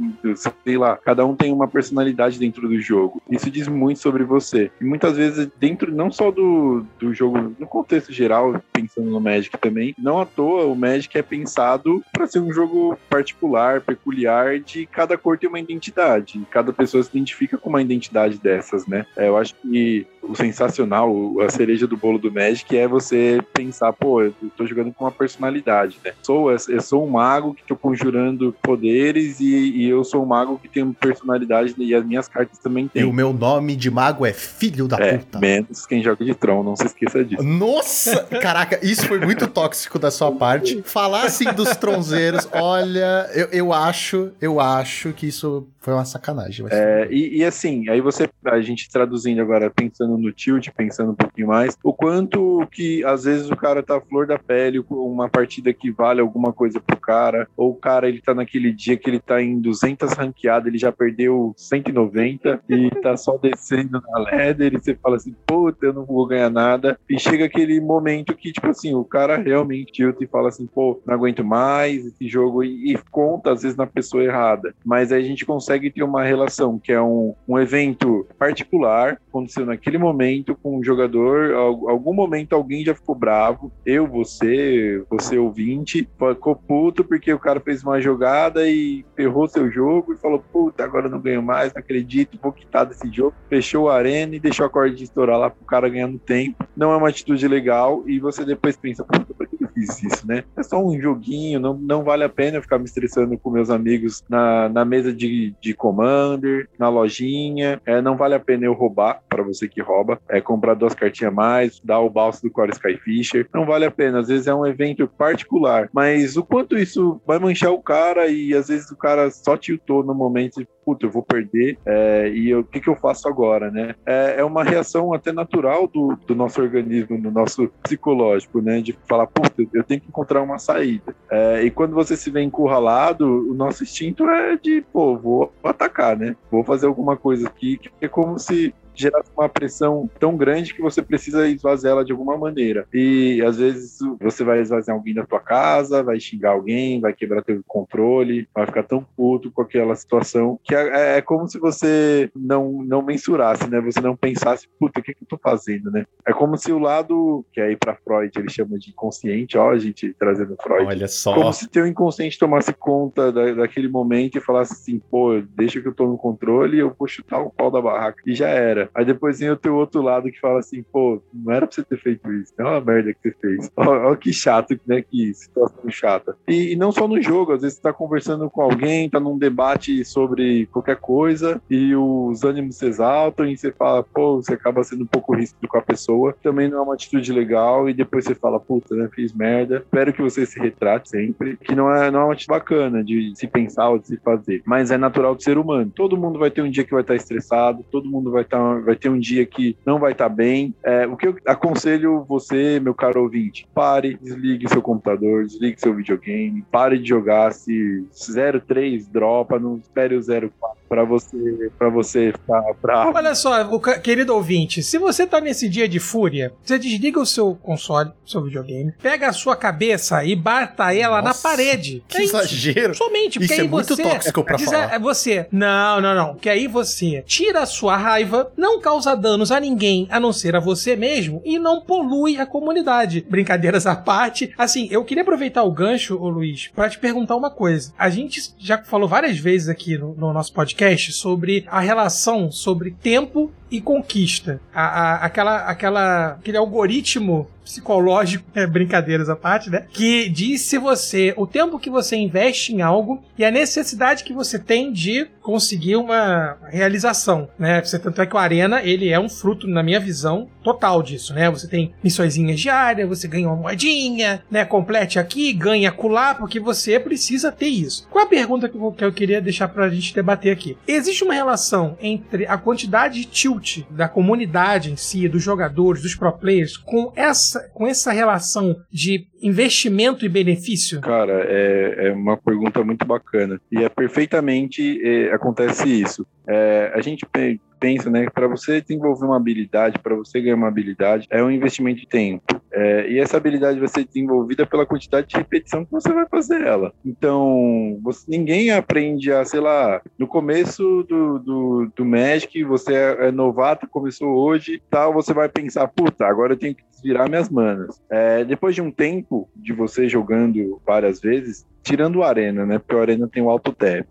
sei lá, cada um tem uma personalidade dentro do jogo. Isso diz muito sobre você. E muitas vezes, dentro não só do, do jogo, no contexto geral, pensando no Magic também, não à toa o Magic é pensado para ser um jogo particular, peculiar, de cada cor tem uma identidade. Cada pessoa se identifica com uma identidade dessas, né? É, eu acho que o sensacional, a cereja do bolo do Magic é você pensar, pô, eu tô jogando com uma personalidade, né? Sou, eu sou um mago que tô conjurando poderes e, e eu sou um mago que tem uma personalidade e as minhas cartas também têm. E o meu nome de mago é filho da é, puta. Menos quem joga de Tron, não se esqueça disso. Nossa! Caraca, isso foi muito tóxico da sua parte. Falar assim dos tronzeiros, olha, eu, eu acho, eu acho que isso foi uma sacanagem. É, e, e assim, aí você, a gente traduzindo agora, pensando no tilt, pensando um pouquinho mais, o quanto que às vezes o cara tá flor da pele, uma partida que vale alguma coisa pro cara, ou o cara ele tá naquele dia que ele tá em 200 ranqueadas, ele já perdeu 190 e tá só descendo na ladder e você fala assim, puta, eu não vou ganhar nada. E chega aquele momento que, tipo assim, o cara realmente tilta e fala assim, pô, não aguento mais esse jogo e, e conta às vezes na pessoa errada. Mas aí a gente consegue ter uma relação que é um, um evento particular, aconteceu naquele momento com um jogador, algum momento alguém já ficou bravo, eu, você, você ouvinte, ficou puto porque o cara fez uma jogada e ferrou seu jogo e falou, puta, agora não ganho mais, não acredito, vou quitar desse jogo. Fechou a arena e deixou a corda de estourar lá pro cara ganhando tempo. Não é uma atitude legal e você depois pensa, puta, isso, né? É só um joguinho, não, não vale a pena ficar me estressando com meus amigos na, na mesa de, de Commander, na lojinha. É, não vale a pena eu roubar, para você que rouba, é comprar duas cartinhas a mais, dar o balso do Core Skyfisher. Não vale a pena, às vezes é um evento particular, mas o quanto isso vai manchar o cara e às vezes o cara só tiltou no momento puta, eu vou perder, é, e o que, que eu faço agora, né? É, é uma reação até natural do, do nosso organismo, do nosso psicológico, né? De falar, puta, eu tenho que encontrar uma saída. É, e quando você se vê encurralado, o nosso instinto é de, pô, vou atacar, né? Vou fazer alguma coisa aqui, que é como se gerar uma pressão tão grande que você precisa esvaziar ela de alguma maneira. E às vezes você vai esvaziar alguém da tua casa, vai xingar alguém, vai quebrar teu controle, vai ficar tão puto com aquela situação que é, é, é como se você não, não mensurasse, né? Você não pensasse, puta, o que, que eu tô fazendo, né? É como se o lado, que aí para Freud ele chama de inconsciente, ó, a gente trazendo Freud. Olha só. Como se teu inconsciente tomasse conta da, daquele momento e falasse assim, pô, deixa que eu tô no controle eu vou chutar o pau da barraca. E já era. Aí depois vem o teu outro lado que fala assim, pô, não era pra você ter feito isso, é uma merda que você fez. Olha que chato, né? Que situação chata. E, e, não só no jogo, às vezes você tá conversando com alguém, tá num debate sobre qualquer coisa e os ânimos se exaltam e você fala, pô, você acaba sendo um pouco ríspido com a pessoa. Também não é uma atitude legal e depois você fala, puta, né? Fiz merda. Espero que você se retrate sempre. Que não é, não é uma atitude bacana de se pensar ou de se fazer. Mas é natural do ser humano. Todo mundo vai ter um dia que vai estar estressado, todo mundo vai estar vai ter um dia que não vai estar bem. É, o que eu aconselho você, meu caro ouvinte, pare, desligue seu computador, desligue seu videogame, pare de jogar se 03 dropa, não espere o 04 para você para você ficar bravo. Olha só, o querido ouvinte, se você tá nesse dia de fúria, você desliga o seu console, seu videogame, pega a sua cabeça e bata ela Nossa, na parede. Que é exagero. Isso. Somente, porque isso aí é muito você, tóxico pra falar. É você. Não, não, não. Que aí você tira a sua raiva, não causa danos a ninguém, a não ser a você mesmo, e não polui a comunidade. Brincadeiras à parte. Assim, eu queria aproveitar o gancho, ô Luiz, para te perguntar uma coisa. A gente já falou várias vezes aqui no, no nosso podcast sobre a relação sobre tempo e conquista. A, a, aquela, aquela, aquele algoritmo psicológico, é, brincadeiras à parte, né? Que diz se você, o tempo que você investe em algo e a necessidade que você tem de conseguir uma realização, né? Você, tanto é que o Arena, ele é um fruto, na minha visão, total disso, né? Você tem missõezinhas diárias, você ganha uma moedinha, né? Complete aqui, ganha acolá, porque você precisa ter isso. Qual a pergunta que eu, que eu queria deixar pra gente debater aqui? Existe uma relação entre a quantidade de tilt da comunidade em si, dos jogadores, dos pro players, com essa essa, com essa relação de investimento e benefício? Cara, é, é uma pergunta muito bacana. E é perfeitamente é, acontece isso. É, a gente pensa, né, para você desenvolver uma habilidade, para você ganhar uma habilidade, é um investimento de tempo. É, e essa habilidade vai ser desenvolvida pela quantidade de repetição que você vai fazer ela. Então, você, ninguém aprende a, sei lá, no começo do, do, do Magic, você é, é novato, começou hoje, tal, você vai pensar, puta, agora eu tenho que desvirar minhas manas. É, depois de um tempo de você jogando várias vezes, tirando o Arena, né? Porque o Arena tem o auto tap.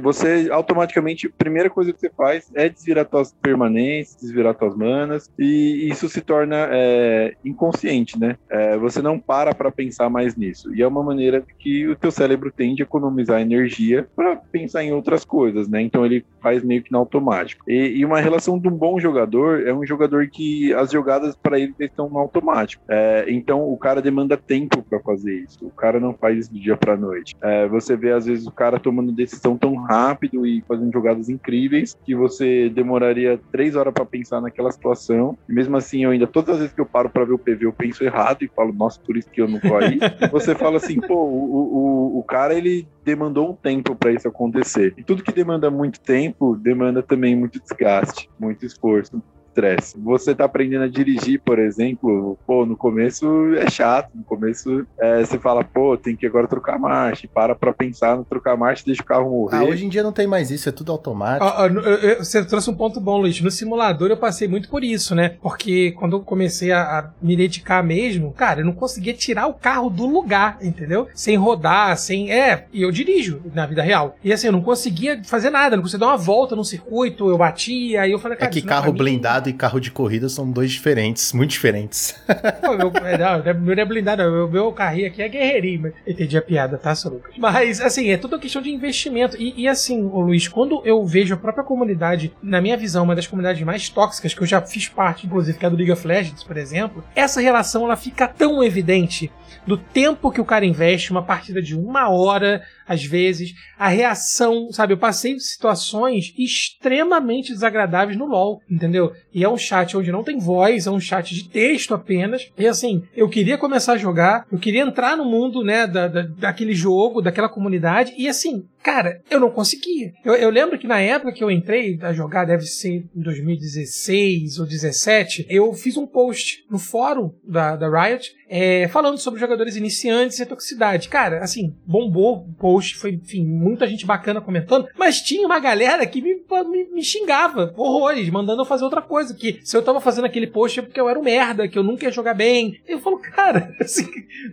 Você automaticamente, a primeira coisa que você faz é desvirar suas permanências, desvirar suas manas, e isso se torna é, inconsciente, né? É, você não para para pensar mais nisso. E é uma maneira que o teu cérebro tem de economizar energia para pensar em outras coisas, né? Então ele faz meio que no automático. E, e, uma relação de um bom jogador é um jogador que as jogadas para ele estão no automático. É, então o cara demanda tempo para fazer isso. O cara não faz isso do dia para noite. É, você vê às vezes o cara tomando decisão tão rápido e fazendo jogadas incríveis que você demoraria três horas para pensar naquela situação. E mesmo assim, eu ainda, todas as vezes que eu paro para ver o PV, eu penso errado e falo, nossa, por isso que eu não tô aí. você fala assim, pô, o, o, o cara, ele demandou um tempo para isso acontecer. E tudo que demanda muito tempo, demanda também muito desgaste, muito esforço. Estresse. Você tá aprendendo a dirigir, por exemplo, pô, no começo é chato, no começo é, você fala, pô, tem que agora trocar marcha, para pra pensar no trocar marcha, deixa o carro morrer. Ah, hoje em dia não tem mais isso, é tudo automático. Eu- eu- você trouxe um ponto bom, Luiz. No simulador eu passei muito por isso, né? Porque quando eu comecei a, a me dedicar mesmo, cara, eu não conseguia tirar o carro do lugar, entendeu? Sem rodar, sem. É, e eu dirijo na vida real. E assim, eu não conseguia fazer nada, não conseguia dar uma volta no circuito, eu batia, aí eu falei, É cara, que isso não é carro mim. Blindado e carro de corrida são dois diferentes, muito diferentes. Pô, meu, é, não, não é- é blindado. Meu, meu carrinho aqui é guerreirinho, mas entendi a piada, tá, seu Lucas? Mas, assim, é tudo uma questão de investimento. E, e, assim, Luiz, quando eu vejo a própria comunidade, na minha visão, uma das comunidades mais tóxicas, que eu já fiz parte, inclusive, que é a do League of Legends, por exemplo, essa relação ela fica tão evidente do tempo que o cara investe, uma partida de uma hora, às vezes, a reação, sabe? Eu passei situações extremamente desagradáveis no LoL, entendeu? E é um chat onde não tem voz, é um chat de texto apenas. E assim, eu queria começar a jogar, eu queria entrar no mundo, né, da, da- daquele jogo, daquela comunidade, e assim, cara, eu não conseguia. Eu, eu lembro que na época que eu entrei a jogar, deve ser em 2016 ou 17, eu fiz um post no fórum da, da Riot é, falando sobre jogadores iniciantes e toxicidade. Cara, assim, bombou o post, foi, enfim, muita gente bacana comentando, mas tinha uma galera que me, me, me xingava horrores, mandando eu fazer outra coisa, que se eu tava fazendo aquele post é porque eu era um merda, que eu nunca ia jogar bem. Eu falo, cara, assim,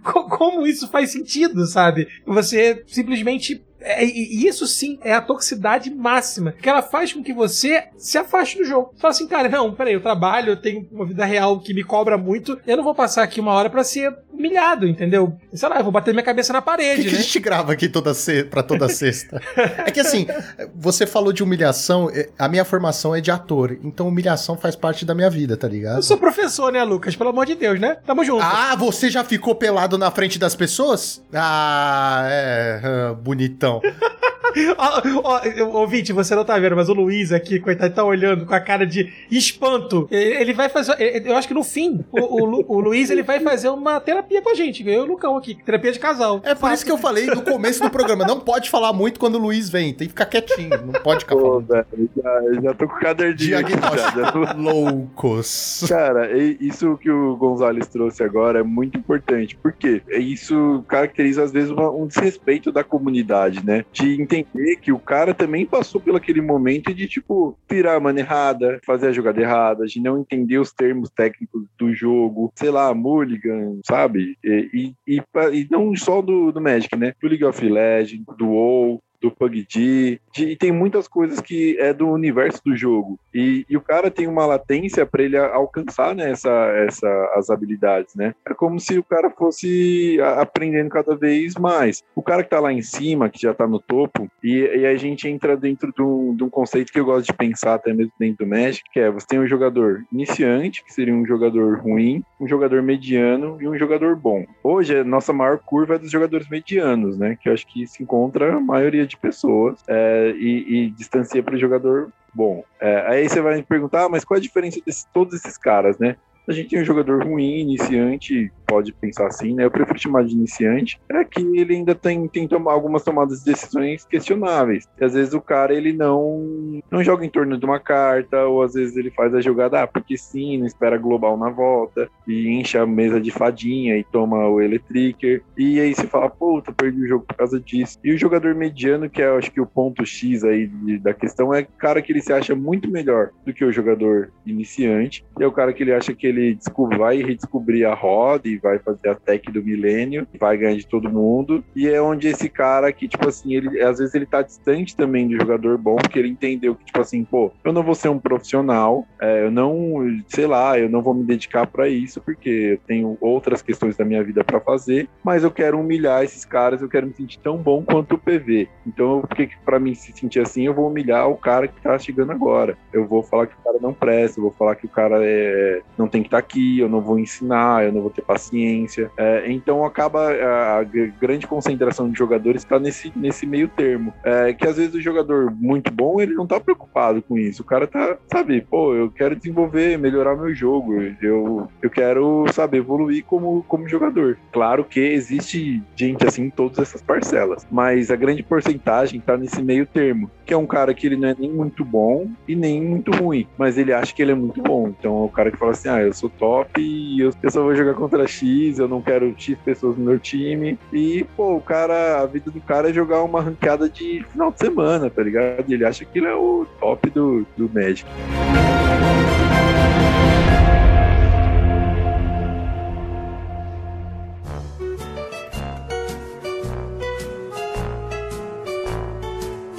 co- como isso faz sentido, sabe? Você simplesmente é, e isso sim é a toxicidade máxima, que ela faz com que você se afaste do jogo. Fala assim, cara, não, peraí, eu trabalho, eu tenho uma vida real que me cobra muito, eu não vou passar aqui uma hora pra ser humilhado, entendeu? Sei lá, eu vou bater minha cabeça na que, parede, que a né? gente grava aqui toda se... pra toda sexta? é que assim, você falou de humilhação, é, a minha formação é de ator, então humilhação faz parte da minha vida, tá ligado? Eu sou professor, né, Lucas? Pelo amor de Deus, né? Tamo junto. Ah, você já ficou pelado na frente das pessoas? Ah, é, ah, bonitão. Ó, ó, ouvinte, você não tá vendo, mas o Luiz aqui, coitado, tá olhando com a cara de espanto. Ele vai fazer. Eu acho que no fim, o, o Lu- o Luiz ele vai fazer uma terapia com a gente. Eu e o Lucão aqui, terapia de casal. É por isso que eu falei no começo do programa, não pode falar muito quando o Luiz vem, tem que ficar quietinho, não pode ficar Pô, falando. velho, já, eu já tô com o caderninho aqui, já, já tô... Diagnóstico. Loucos. Cara, isso que o Gonzalez trouxe agora é muito importante, porque isso caracteriza às vezes uma- um desrespeito da comunidade, né? De entender que o cara também passou por aquele momento de, tipo, virar a mana errada, fazer a jogada errada, de não entender os termos técnicos do jogo, sei lá, mulligan, sabe? E, e, e, e não só do, do Magic, né? Do League of Legends, do WoW, do PUBG, de- e tem muitas coisas que é do universo do jogo. E, e o cara tem uma latência para ele alcançar né, essa, essa, as habilidades, né? É como se o cara fosse aprendendo cada vez mais. O cara que tá lá em cima, que já tá no topo, e, e a gente entra dentro de um, de um conceito que eu gosto de pensar até mesmo dentro do Magic, que é você tem um jogador iniciante, que seria um jogador ruim, um jogador mediano e um jogador bom. Hoje, a nossa maior curva é dos jogadores medianos, né? Que eu acho que se encontra a maioria de pessoas é, e, e distancia para o jogador bom. É, aí você vai me perguntar, ah, mas qual a diferença de todos esses caras, né? A gente tem um jogador ruim, iniciante, pode pensar assim, né? Eu prefiro chamar de iniciante. É que ele ainda tem, tem tomar algumas tomadas de decisões questionáveis. E às vezes o cara ele não não joga em torno de uma carta, ou às vezes ele faz a jogada, ah, porque sim, não espera global na volta, e enche a mesa de fadinha e toma o Electricker. E aí você fala, puta, perdi o jogo por causa disso. E o jogador mediano, que é acho que o ponto X aí de- da questão, é cara que ele se acha muito melhor do que o jogador iniciante. E é o cara que ele acha que ele descobre, vai redescobrir a roda e vai fazer a tech do milênio, vai ganhar de todo mundo. E é onde esse cara que, tipo assim, ele às vezes ele tá distante também do jogador bom, porque ele entendeu que, tipo assim, pô, eu não vou ser um profissional, é, eu não, sei lá, eu não vou me dedicar pra isso, porque eu tenho outras questões da minha vida pra fazer, mas eu quero humilhar esses caras, eu quero me sentir tão bom quanto o PV. Então, por que pra mim se sentir assim, eu vou humilhar o cara que tá chegando agora. Eu vou falar que o cara não presta, eu vou falar que o cara é, não tem que estar tá aqui, eu não vou ensinar, eu não vou ter paciência. É, então acaba a, a, grande concentração de jogadores está nesse, nesse meio termo. É, que às vezes o jogador muito bom, ele não tá preocupado com isso. O cara tá, sabe, pô, eu quero desenvolver, melhorar meu jogo, eu, eu quero, sabe, evoluir como, como jogador. Claro que existe gente assim em todas essas parcelas, mas a grande porcentagem tá nesse meio termo, que é um cara que ele não é nem muito bom e nem muito ruim, mas ele acha que ele é muito bom. Então é o cara que fala assim: ah, eu sou top e eu, eu só vou jogar contra X, eu não quero X pessoas no meu time. E, pô, o cara, a vida do cara é jogar uma ranqueada de final de semana, tá ligado? Ele acha que ele é o top do, do Magic.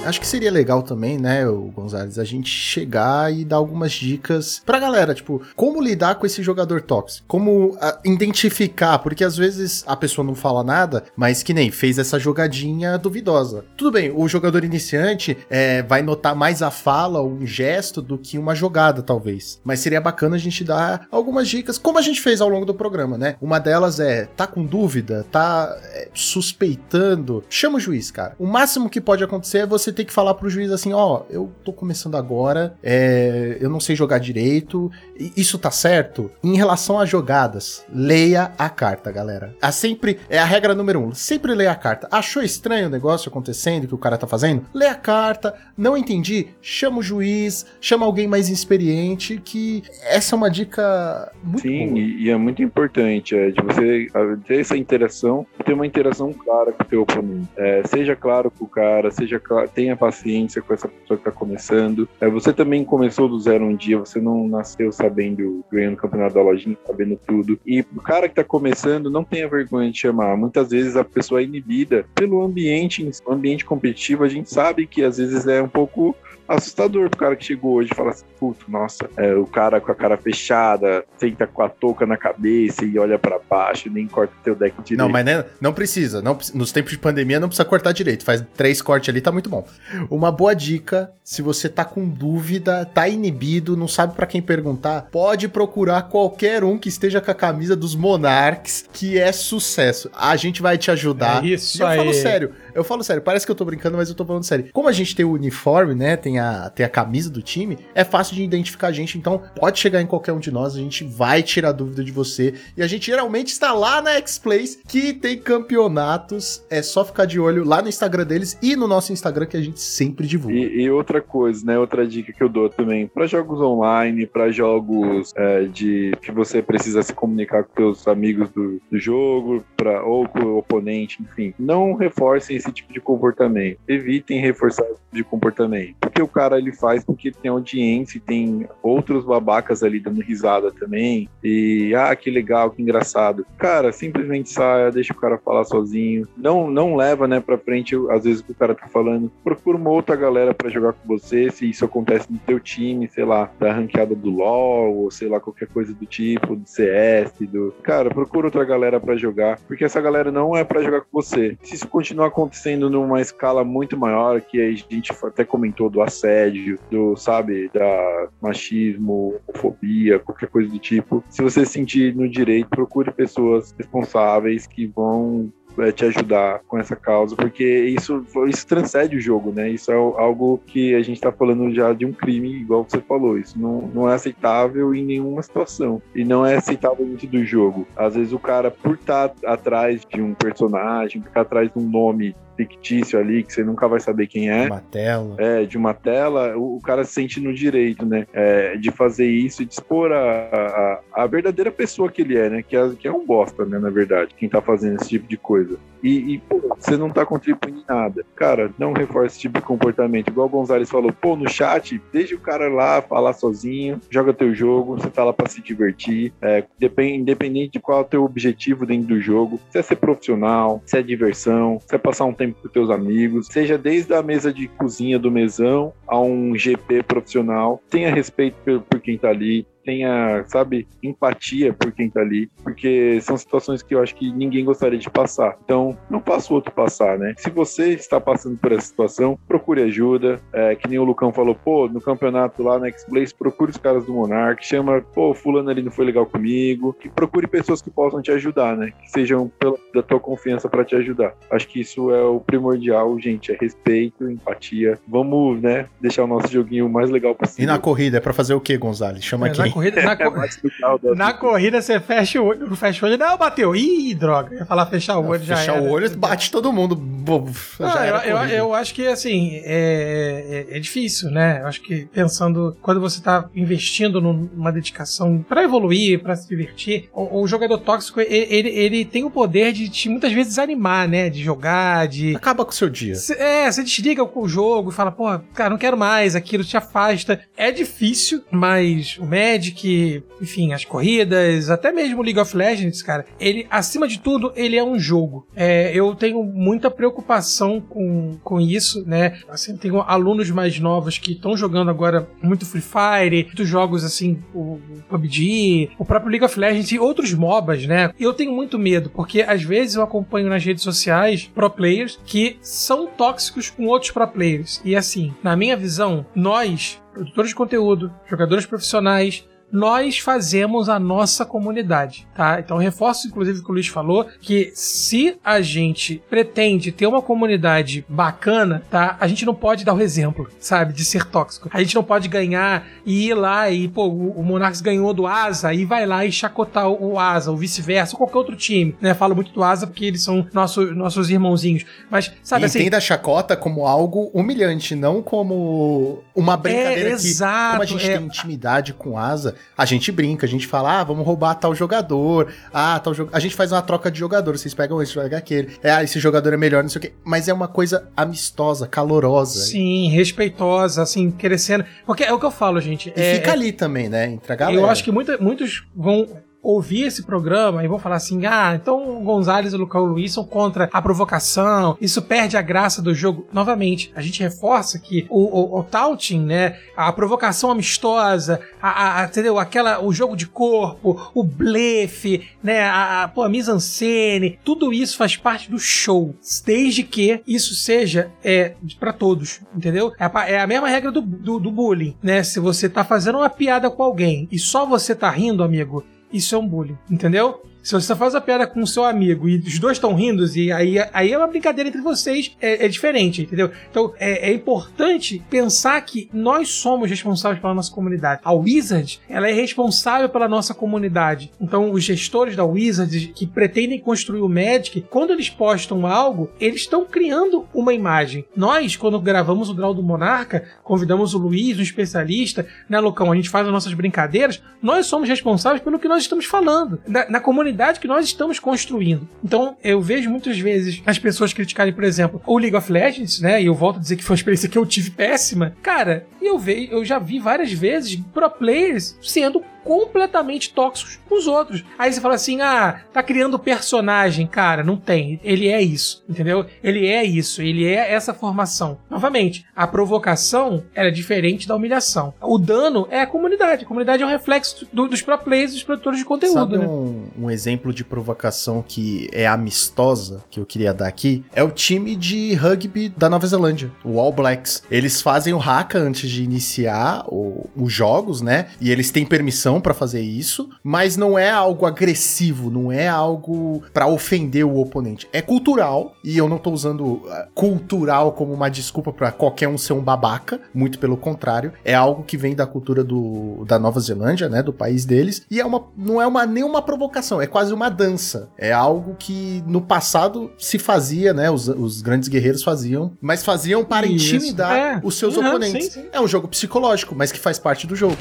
Acho que seria legal também, né, o Gonzalez, a gente chegar e dar algumas dicas pra galera, tipo, como lidar com esse jogador tóxico, como a, ah, identificar, porque às vezes a pessoa não fala nada, mas que nem fez essa jogadinha duvidosa. Tudo bem, o jogador iniciante é, vai notar mais a fala ou um gesto do que uma jogada, talvez. Mas seria bacana a gente dar algumas dicas, como a gente fez ao longo do programa, né? Uma delas é, tá com dúvida, tá é, suspeitando, chama o juiz, cara. O máximo que pode acontecer é você ter que falar pro juiz assim, ó, oh, eu tô começando agora, é, eu não sei jogar direito, isso tá certo? Em relação a jogadas, leia a carta, galera. A sempre, é a regra número um, sempre leia a carta. Achou estranho o negócio acontecendo, que o cara tá fazendo? Lê a carta, não entendi, chama o juiz, chama alguém mais experiente, que essa é uma dica muito Sim, boa. E, é muito importante, é, de você ter essa interação, ter uma interação clara com o teu oponente. É, seja claro com o cara, seja claro, tenha paciência com essa pessoa que está começando. É, você também começou do zero um dia, você não nasceu sabendo, ganhando o campeonato da lojinha, sabendo tudo. E o cara que está começando, não tenha vergonha de chamar. Muitas vezes a pessoa é inibida pelo ambiente, ambiente competitivo, a gente sabe que às vezes é um pouco assustador pro cara que chegou hoje e fala assim, puto, nossa, é, o cara com a cara fechada, senta com a touca na cabeça e olha para baixo, nem corta teu deck direito. Não, mas né, não precisa, não, nos tempos de pandemia não precisa cortar direito, faz três cortes ali, tá muito bom. Uma boa dica, se você tá com dúvida, tá inibido, não sabe para quem perguntar, pode procurar qualquer um que esteja com a camisa dos Monarchs, que é sucesso. A gente vai te ajudar. É isso e eu aí. falo sério, eu falo sério, parece que eu tô brincando, mas eu tô falando sério. Como a gente tem o uniforme, né, tem a, tem a camisa do time, é fácil de identificar a gente, então pode chegar em qualquer um de nós, a gente vai tirar dúvida de você. E a gente geralmente está lá na X-Plays, que tem campeonatos, é só ficar de olho lá no Instagram deles e no nosso Instagram que a gente sempre divulga. E, e outra coisa, né, outra dica que eu dou também, para jogos online, para jogos é, de que você precisa se comunicar com seus amigos do, do jogo, pra, ou com o oponente, enfim, não reforcem esse tipo de comportamento. Evitem reforçar esse tipo de comportamento. Porque o cara ele faz porque tem audiência tem outros babacas ali dando risada também. E ah, que legal, que engraçado. Cara, simplesmente saia, deixa o cara falar sozinho. Não não leva, né, pra frente às vezes o que o cara tá falando. Procura uma outra galera para jogar com você, se isso acontece no teu time, sei lá, da ranqueada do LoL, ou sei lá, qualquer coisa do tipo, do CS, do. Cara, procura outra galera para jogar, porque essa galera não é para jogar com você. Se isso continuar acontecendo numa escala muito maior, que a gente até comentou do assédio, do, sabe, da machismo, homofobia, qualquer coisa do tipo. Se você se sentir no direito, procure pessoas responsáveis que vão é, te ajudar com essa causa, porque isso, isso transcende o jogo, né? Isso é algo que a gente tá falando já de um crime, igual você falou. Isso não, não é aceitável em nenhuma situação. E não é aceitável dentro do jogo. Às vezes o cara, por estar tá atrás de um personagem, por estar tá atrás de um nome fictício ali, que você nunca vai saber quem é. Uma tela. É, de uma tela, o, o cara se sente no direito, né? É, de fazer isso e de expor a, a, a, verdadeira pessoa que ele é, né? Que é, que é um bosta, né? Na verdade, quem tá fazendo esse tipo de coisa. E, e pô, você não tá contribuindo em nada. Cara, não reforce esse tipo de comportamento. Igual o Gonzalez falou, pô, no chat, deixa o cara lá falar sozinho, joga teu jogo, você tá lá pra se divertir. É, independente de qual é o teu objetivo dentro do jogo, se é ser profissional, se é diversão, se é passar um tempo tempo com teus amigos, seja desde a mesa de cozinha do mesão a um GP profissional. Tenha respeito por, por quem tá ali, tenha, sabe, empatia por quem tá ali, porque são situações que eu acho que ninguém gostaria de passar. Então, não faça o outro passar, né? Se você está passando por essa situação, procure ajuda. É, que nem o Lucão falou, pô, no campeonato lá na X-Place, procure os caras do Monark, chama, pô, fulano ali não foi legal comigo, e procure pessoas que possam te ajudar, né? Que sejam pela, da tua confiança para te ajudar. Acho que isso é o primordial, gente, é respeito, empatia. Vamos, né, deixar o nosso joguinho o mais legal possível. E na corrida, é pra fazer o quê, Gonzalez? Chama É, quem? Na corrida, na, co- Mais legal da- na corrida você fecha o olho, fecha o olho, não, bateu. Ih, droga. Ia falar fechar o olho já Fechar era. o olho, bate todo mundo. Bom, Ah, já era eu, eu, eu acho que, assim, é, é, é difícil, né? Eu acho que pensando, quando você tá investindo numa dedicação pra evoluir, pra se divertir, o, o jogador tóxico, ele, ele, ele tem o poder de te, muitas vezes desanimar, né? De jogar, de... Acaba com o seu dia. Cê- É, você desliga o jogo e fala, pô, cara, não quero mais, aquilo te afasta. É difícil, mas o Magic, enfim, as corridas, até mesmo League of Legends, cara, ele, acima de tudo, ele é um jogo. É, eu tenho muita preocupação com, com isso, né? Assim, tenho alunos mais novos que estão jogando agora muito Free Fire, muitos jogos assim, o, o PUBG, o próprio League of Legends e outros MOBAs, né? Eu tenho muito medo, porque às vezes eu acompanho nas redes sociais pro players que são tóxicos com outros pro players. E assim, na minha visão, nós, produtores de conteúdo, jogadores profissionais, nós fazemos a nossa comunidade, tá? Então reforço inclusive o que o Luiz falou, que se a gente pretende ter uma comunidade bacana, tá? A gente não pode dar o exemplo, sabe, de ser tóxico. A gente não pode ganhar e ir lá e, pô, o, o Monarchs ganhou do Asa e vai lá e chacotar o, o Asa, ou vice-versa, ou qualquer outro time, né? Falo muito do Asa porque eles são nossos nossos irmãozinhos, mas sabe e assim, entenda a chacota como algo humilhante, não como uma brincadeira É, que, exato, como a gente é. tem intimidade com asa, a gente brinca, a gente fala, ah, vamos roubar tal jogador, ah, tal jogador. A gente faz uma troca de jogador, vocês pegam esse, pega aquele. É, ah, esse jogador é melhor, não sei o quê. Mas é uma coisa amistosa, calorosa. Sim, respeitosa, assim, crescendo. Porque é o que eu falo, gente. E é, fica ali também, né? Entre a galera. Eu acho que muita- muitos vão ouvir esse programa e vão falar assim: ah, então o Gonzalez e o Lucão Luiz são contra a provocação, isso perde a graça do jogo. Novamente, a gente reforça que o, o, o taunting, né, a provocação amistosa, a, a- entendeu? Aquela, o jogo de corpo, o blefe, né, a, a, a mise-en-scène, tudo isso faz parte do show, desde que isso seja é, para todos, entendeu? É a, é a mesma regra do, do, do bullying, né? Se você tá fazendo uma piada com alguém e só você tá rindo, amigo, isso é um bullying, entendeu? Se você faz a piada com o seu amigo e os dois estão rindo, e aí, aí é uma brincadeira entre vocês, é, é diferente, entendeu? Então é, é importante pensar que nós somos responsáveis pela nossa comunidade. A Wizard, ela é responsável pela nossa comunidade. Então os gestores da Wizard que pretendem construir o Magic, quando eles postam algo, eles estão criando uma imagem. Nós, quando gravamos o Draw do Monarca, convidamos o Luiz, um especialista, né, Lucão? A gente faz as nossas brincadeiras, nós somos responsáveis pelo que nós estamos falando, na, na comunidade que nós estamos construindo. Então, eu vejo muitas vezes as pessoas criticarem, por exemplo, o League of Legends, né? E eu volto a dizer que foi uma experiência que eu tive péssima. Cara, eu, ve, eu já vi várias vezes pro players sendo completamente tóxicos com os outros. Aí você fala assim: ah, tá criando personagem. Cara, não tem. Ele é isso, entendeu? Ele é isso, ele é essa formação. Novamente, a provocação era diferente da humilhação. O dano é a comunidade. A comunidade é um reflexo do- dos pro players dos produtores de conteúdo, Sabe né? um, um exemplo de provocação que é amistosa, que eu queria dar aqui? É o time de rugby da Nova Zelândia, o All Blacks. Eles fazem o haka antes de iniciar o- os jogos, né? E eles têm permissão pra fazer isso, mas não é algo agressivo, não é algo pra ofender o oponente. É cultural, e eu não tô usando ah, cultural como uma desculpa pra qualquer um ser um babaca, muito pelo contrário. É algo que vem da cultura do, da Nova Zelândia, né? Do país deles. E é uma, não é uma, nenhuma provocação, é quase uma dança. É algo que no passado se fazia, né? Os, os grandes guerreiros faziam, mas faziam para Isso. intimidar É. os seus Uhum, oponentes. sim, sim. É um jogo psicológico, mas que faz parte do jogo.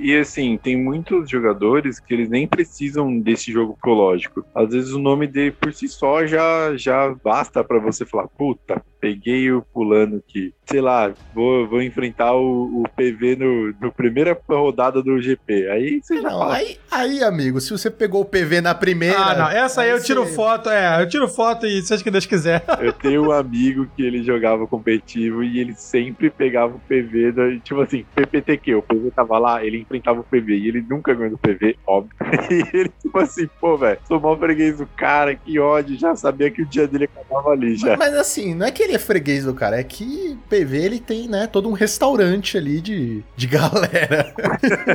E assim, tem muitos jogadores que eles nem precisam desse jogo psicológico. Às vezes o nome dele por si só já, já basta para você falar, puta, peguei o pulando que, sei lá, vou, vou enfrentar o, o PV no, no primeira rodada do GP. Aí você já Não, fala. aí, aí, amigo, se você pegou o PV na primeira. Ah, não. Essa aí eu tiro você- foto, é. Eu tiro foto e seja o que Deus quiser. Eu tenho um amigo que ele jogava competitivo e ele sempre pegava o PV, da, tipo assim, PPTQ, o PV tava lá, ele enfrentava o PV e ele nunca ganhou do PV, óbvio. E ele, tipo assim, pô, velho, sou mal freguês do cara, que ódio, já sabia que o dia dele acabava ali já. Mas, mas assim, não é que ele é freguês do cara, é que PV ele tem, né, todo um restaurante ali de, de galera.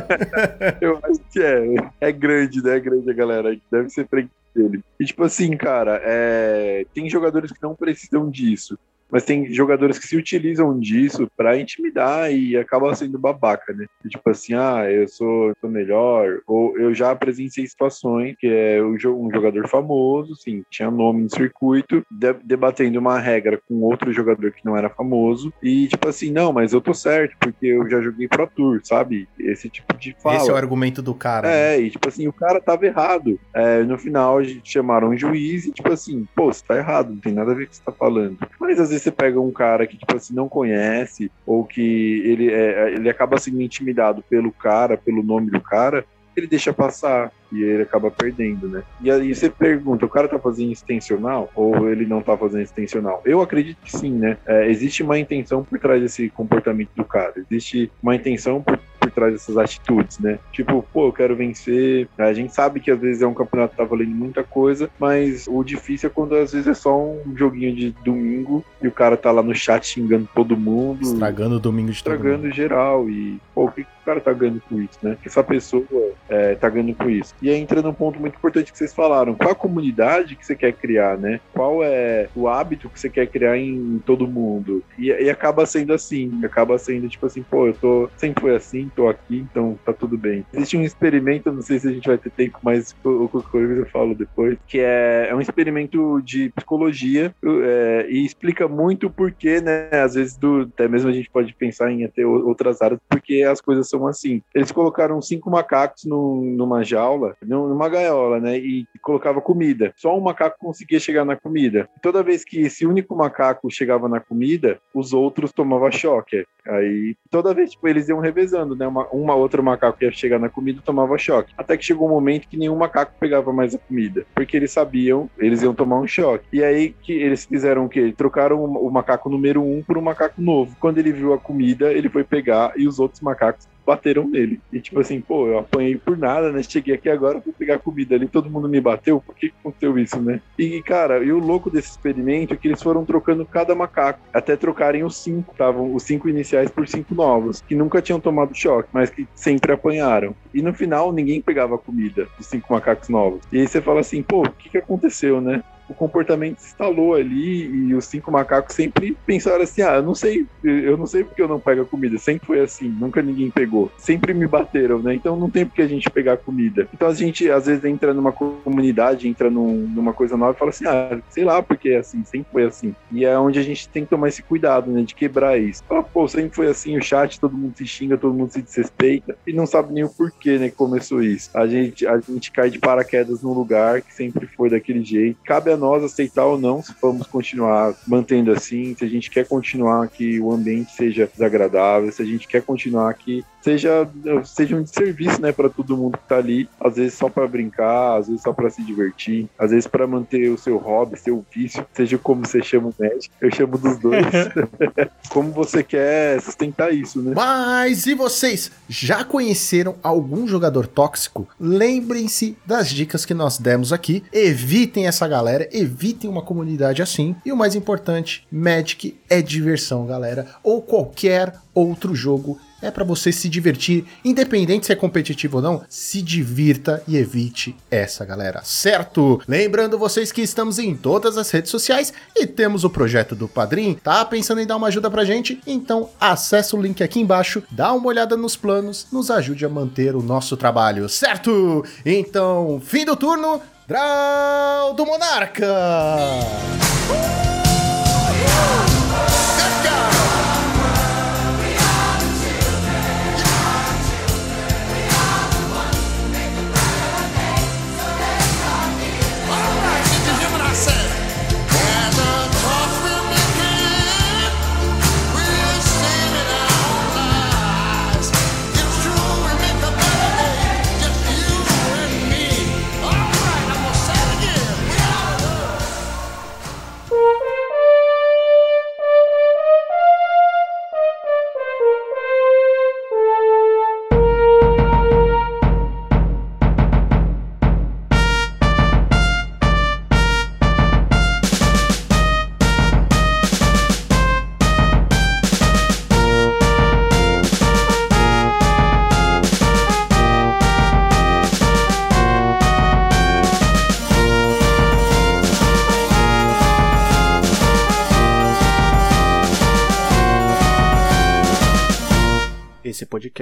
Eu acho que é, é grande, né? É grande a galera deve ser freguês dele. E tipo assim, cara, é, tem jogadores que não precisam disso. Mas tem jogadores que se utilizam disso pra intimidar e acaba sendo babaca, né? Tipo assim, ah, eu sou, sou melhor. Ou eu já presenciei situações que é um jogador famoso, sim, tinha nome no circuito, de- debatendo uma regra com outro jogador que não era famoso. E tipo assim, não, mas eu tô certo, porque eu já joguei Pro Tour, sabe? Esse tipo de fala. Esse é o argumento do cara. né? É, e tipo assim, o cara tava errado. É, no final, a gente chamaram um juiz e, tipo assim, pô, você tá errado, não tem nada a ver com o que você tá falando. Mas às vezes você pega um cara que, tipo assim, não conhece, ou que ele, é, ele acaba sendo intimidado pelo cara, pelo nome do cara, ele deixa passar e ele acaba perdendo, né? E aí você pergunta, o cara tá fazendo intencional ou ele não tá fazendo intencional? Eu acredito que sim, né? É, existe uma intenção por trás desse comportamento do cara, existe uma intenção por, por trás dessas atitudes, né? Tipo, pô, eu quero vencer. A gente sabe que às vezes é um campeonato que tá valendo muita coisa, mas o difícil é quando às vezes é só um joguinho de domingo e o cara tá lá no chat xingando todo mundo Estragando o domingo de todo mundo. estragando geral. E, pô, o que, que o cara tá ganhando com isso, né? Que essa pessoa é, tá ganhando com isso? E aí entra num ponto muito importante que vocês falaram. Qual a comunidade que você quer criar, né? Qual é o hábito que você quer criar em todo mundo? E, e acaba sendo assim. Acaba sendo tipo assim, pô, eu tô. Sempre foi assim, tô aqui, então tá tudo bem. Existe um experimento, não sei se a gente vai ter tempo, mas o coisa eu falo depois, que é, é um experimento de psicologia é, e explica muito o porquê, né? Às vezes, do, até mesmo a gente pode pensar em até outras áreas, porque as coisas são assim. Eles colocaram cinco macacos num- numa jaula, num- numa gaiola, né? E colocava comida. Só um macaco conseguia chegar na comida. Toda vez que esse único macaco chegava na comida, os outros tomavam choque. Aí, toda vez, tipo, eles iam revezando, né? Uma, uma outra macaco ia chegar na comida tomava choque. Até que chegou um momento que nenhum macaco pegava mais a comida. Porque eles sabiam, eles iam tomar um choque. E aí que eles fizeram o quê? Trocaram o macaco número um por um macaco novo. Quando ele viu a comida, ele foi pegar e os outros macacos bateram nele. E tipo assim, pô, eu apanhei por nada, né? Cheguei aqui agora pra pegar comida ali, todo mundo me bateu, por que aconteceu isso, né? E, cara, e o louco desse experimento é que eles foram trocando cada macaco, até trocarem os cinco, estavam os cinco iniciais por cinco novos, que nunca tinham tomado choque, mas que sempre apanharam. E no final, ninguém pegava comida dos cinco macacos novos. E aí você fala assim, pô, o que que aconteceu, né? O comportamento se instalou ali e os cinco macacos sempre pensaram assim: ah, eu não sei, eu não sei porque eu não pego a comida. Sempre foi assim, nunca ninguém pegou. Sempre me bateram, né? Então não tem porque a gente pegar comida. Então a gente às vezes entra numa comunidade, entra num- numa coisa nova e fala assim: ah, sei lá porque é assim, sempre foi assim. E é onde a gente tem que tomar esse cuidado, né? De quebrar isso. Fala, pô, sempre foi assim, o chat, todo mundo se xinga, todo mundo se desrespeita e não sabe nem o porquê, né? Que começou isso. A gente, a gente cai de paraquedas num lugar que sempre foi daquele jeito. Cabe a nós aceitar ou não se vamos continuar mantendo assim, se a gente quer continuar que o ambiente seja desagradável, se a gente quer continuar que seja, seja um desserviço, né, para todo mundo que tá ali, às vezes só para brincar, às vezes só para se divertir, às vezes para manter o seu hobby, seu vício, seja como você chama o médico, eu chamo dos dois. como você quer sustentar isso, né? Mas e vocês já conheceram algum jogador tóxico? Lembrem-se das dicas que nós demos aqui. Evitem essa galera, evitem uma comunidade assim. E o mais importante, Magic é diversão, galera. Ou qualquer outro jogo é para você se divertir, independente se é competitivo ou não, se divirta e evite essa galera, certo? Lembrando vocês que estamos em todas as redes sociais e temos o projeto do Padrim. Tá pensando em dar uma ajuda pra gente? Então acessa o link aqui embaixo, dá uma olhada nos planos, nos ajude a manter o nosso trabalho, certo? Então, fim do turno, Draw do Monarca! Esse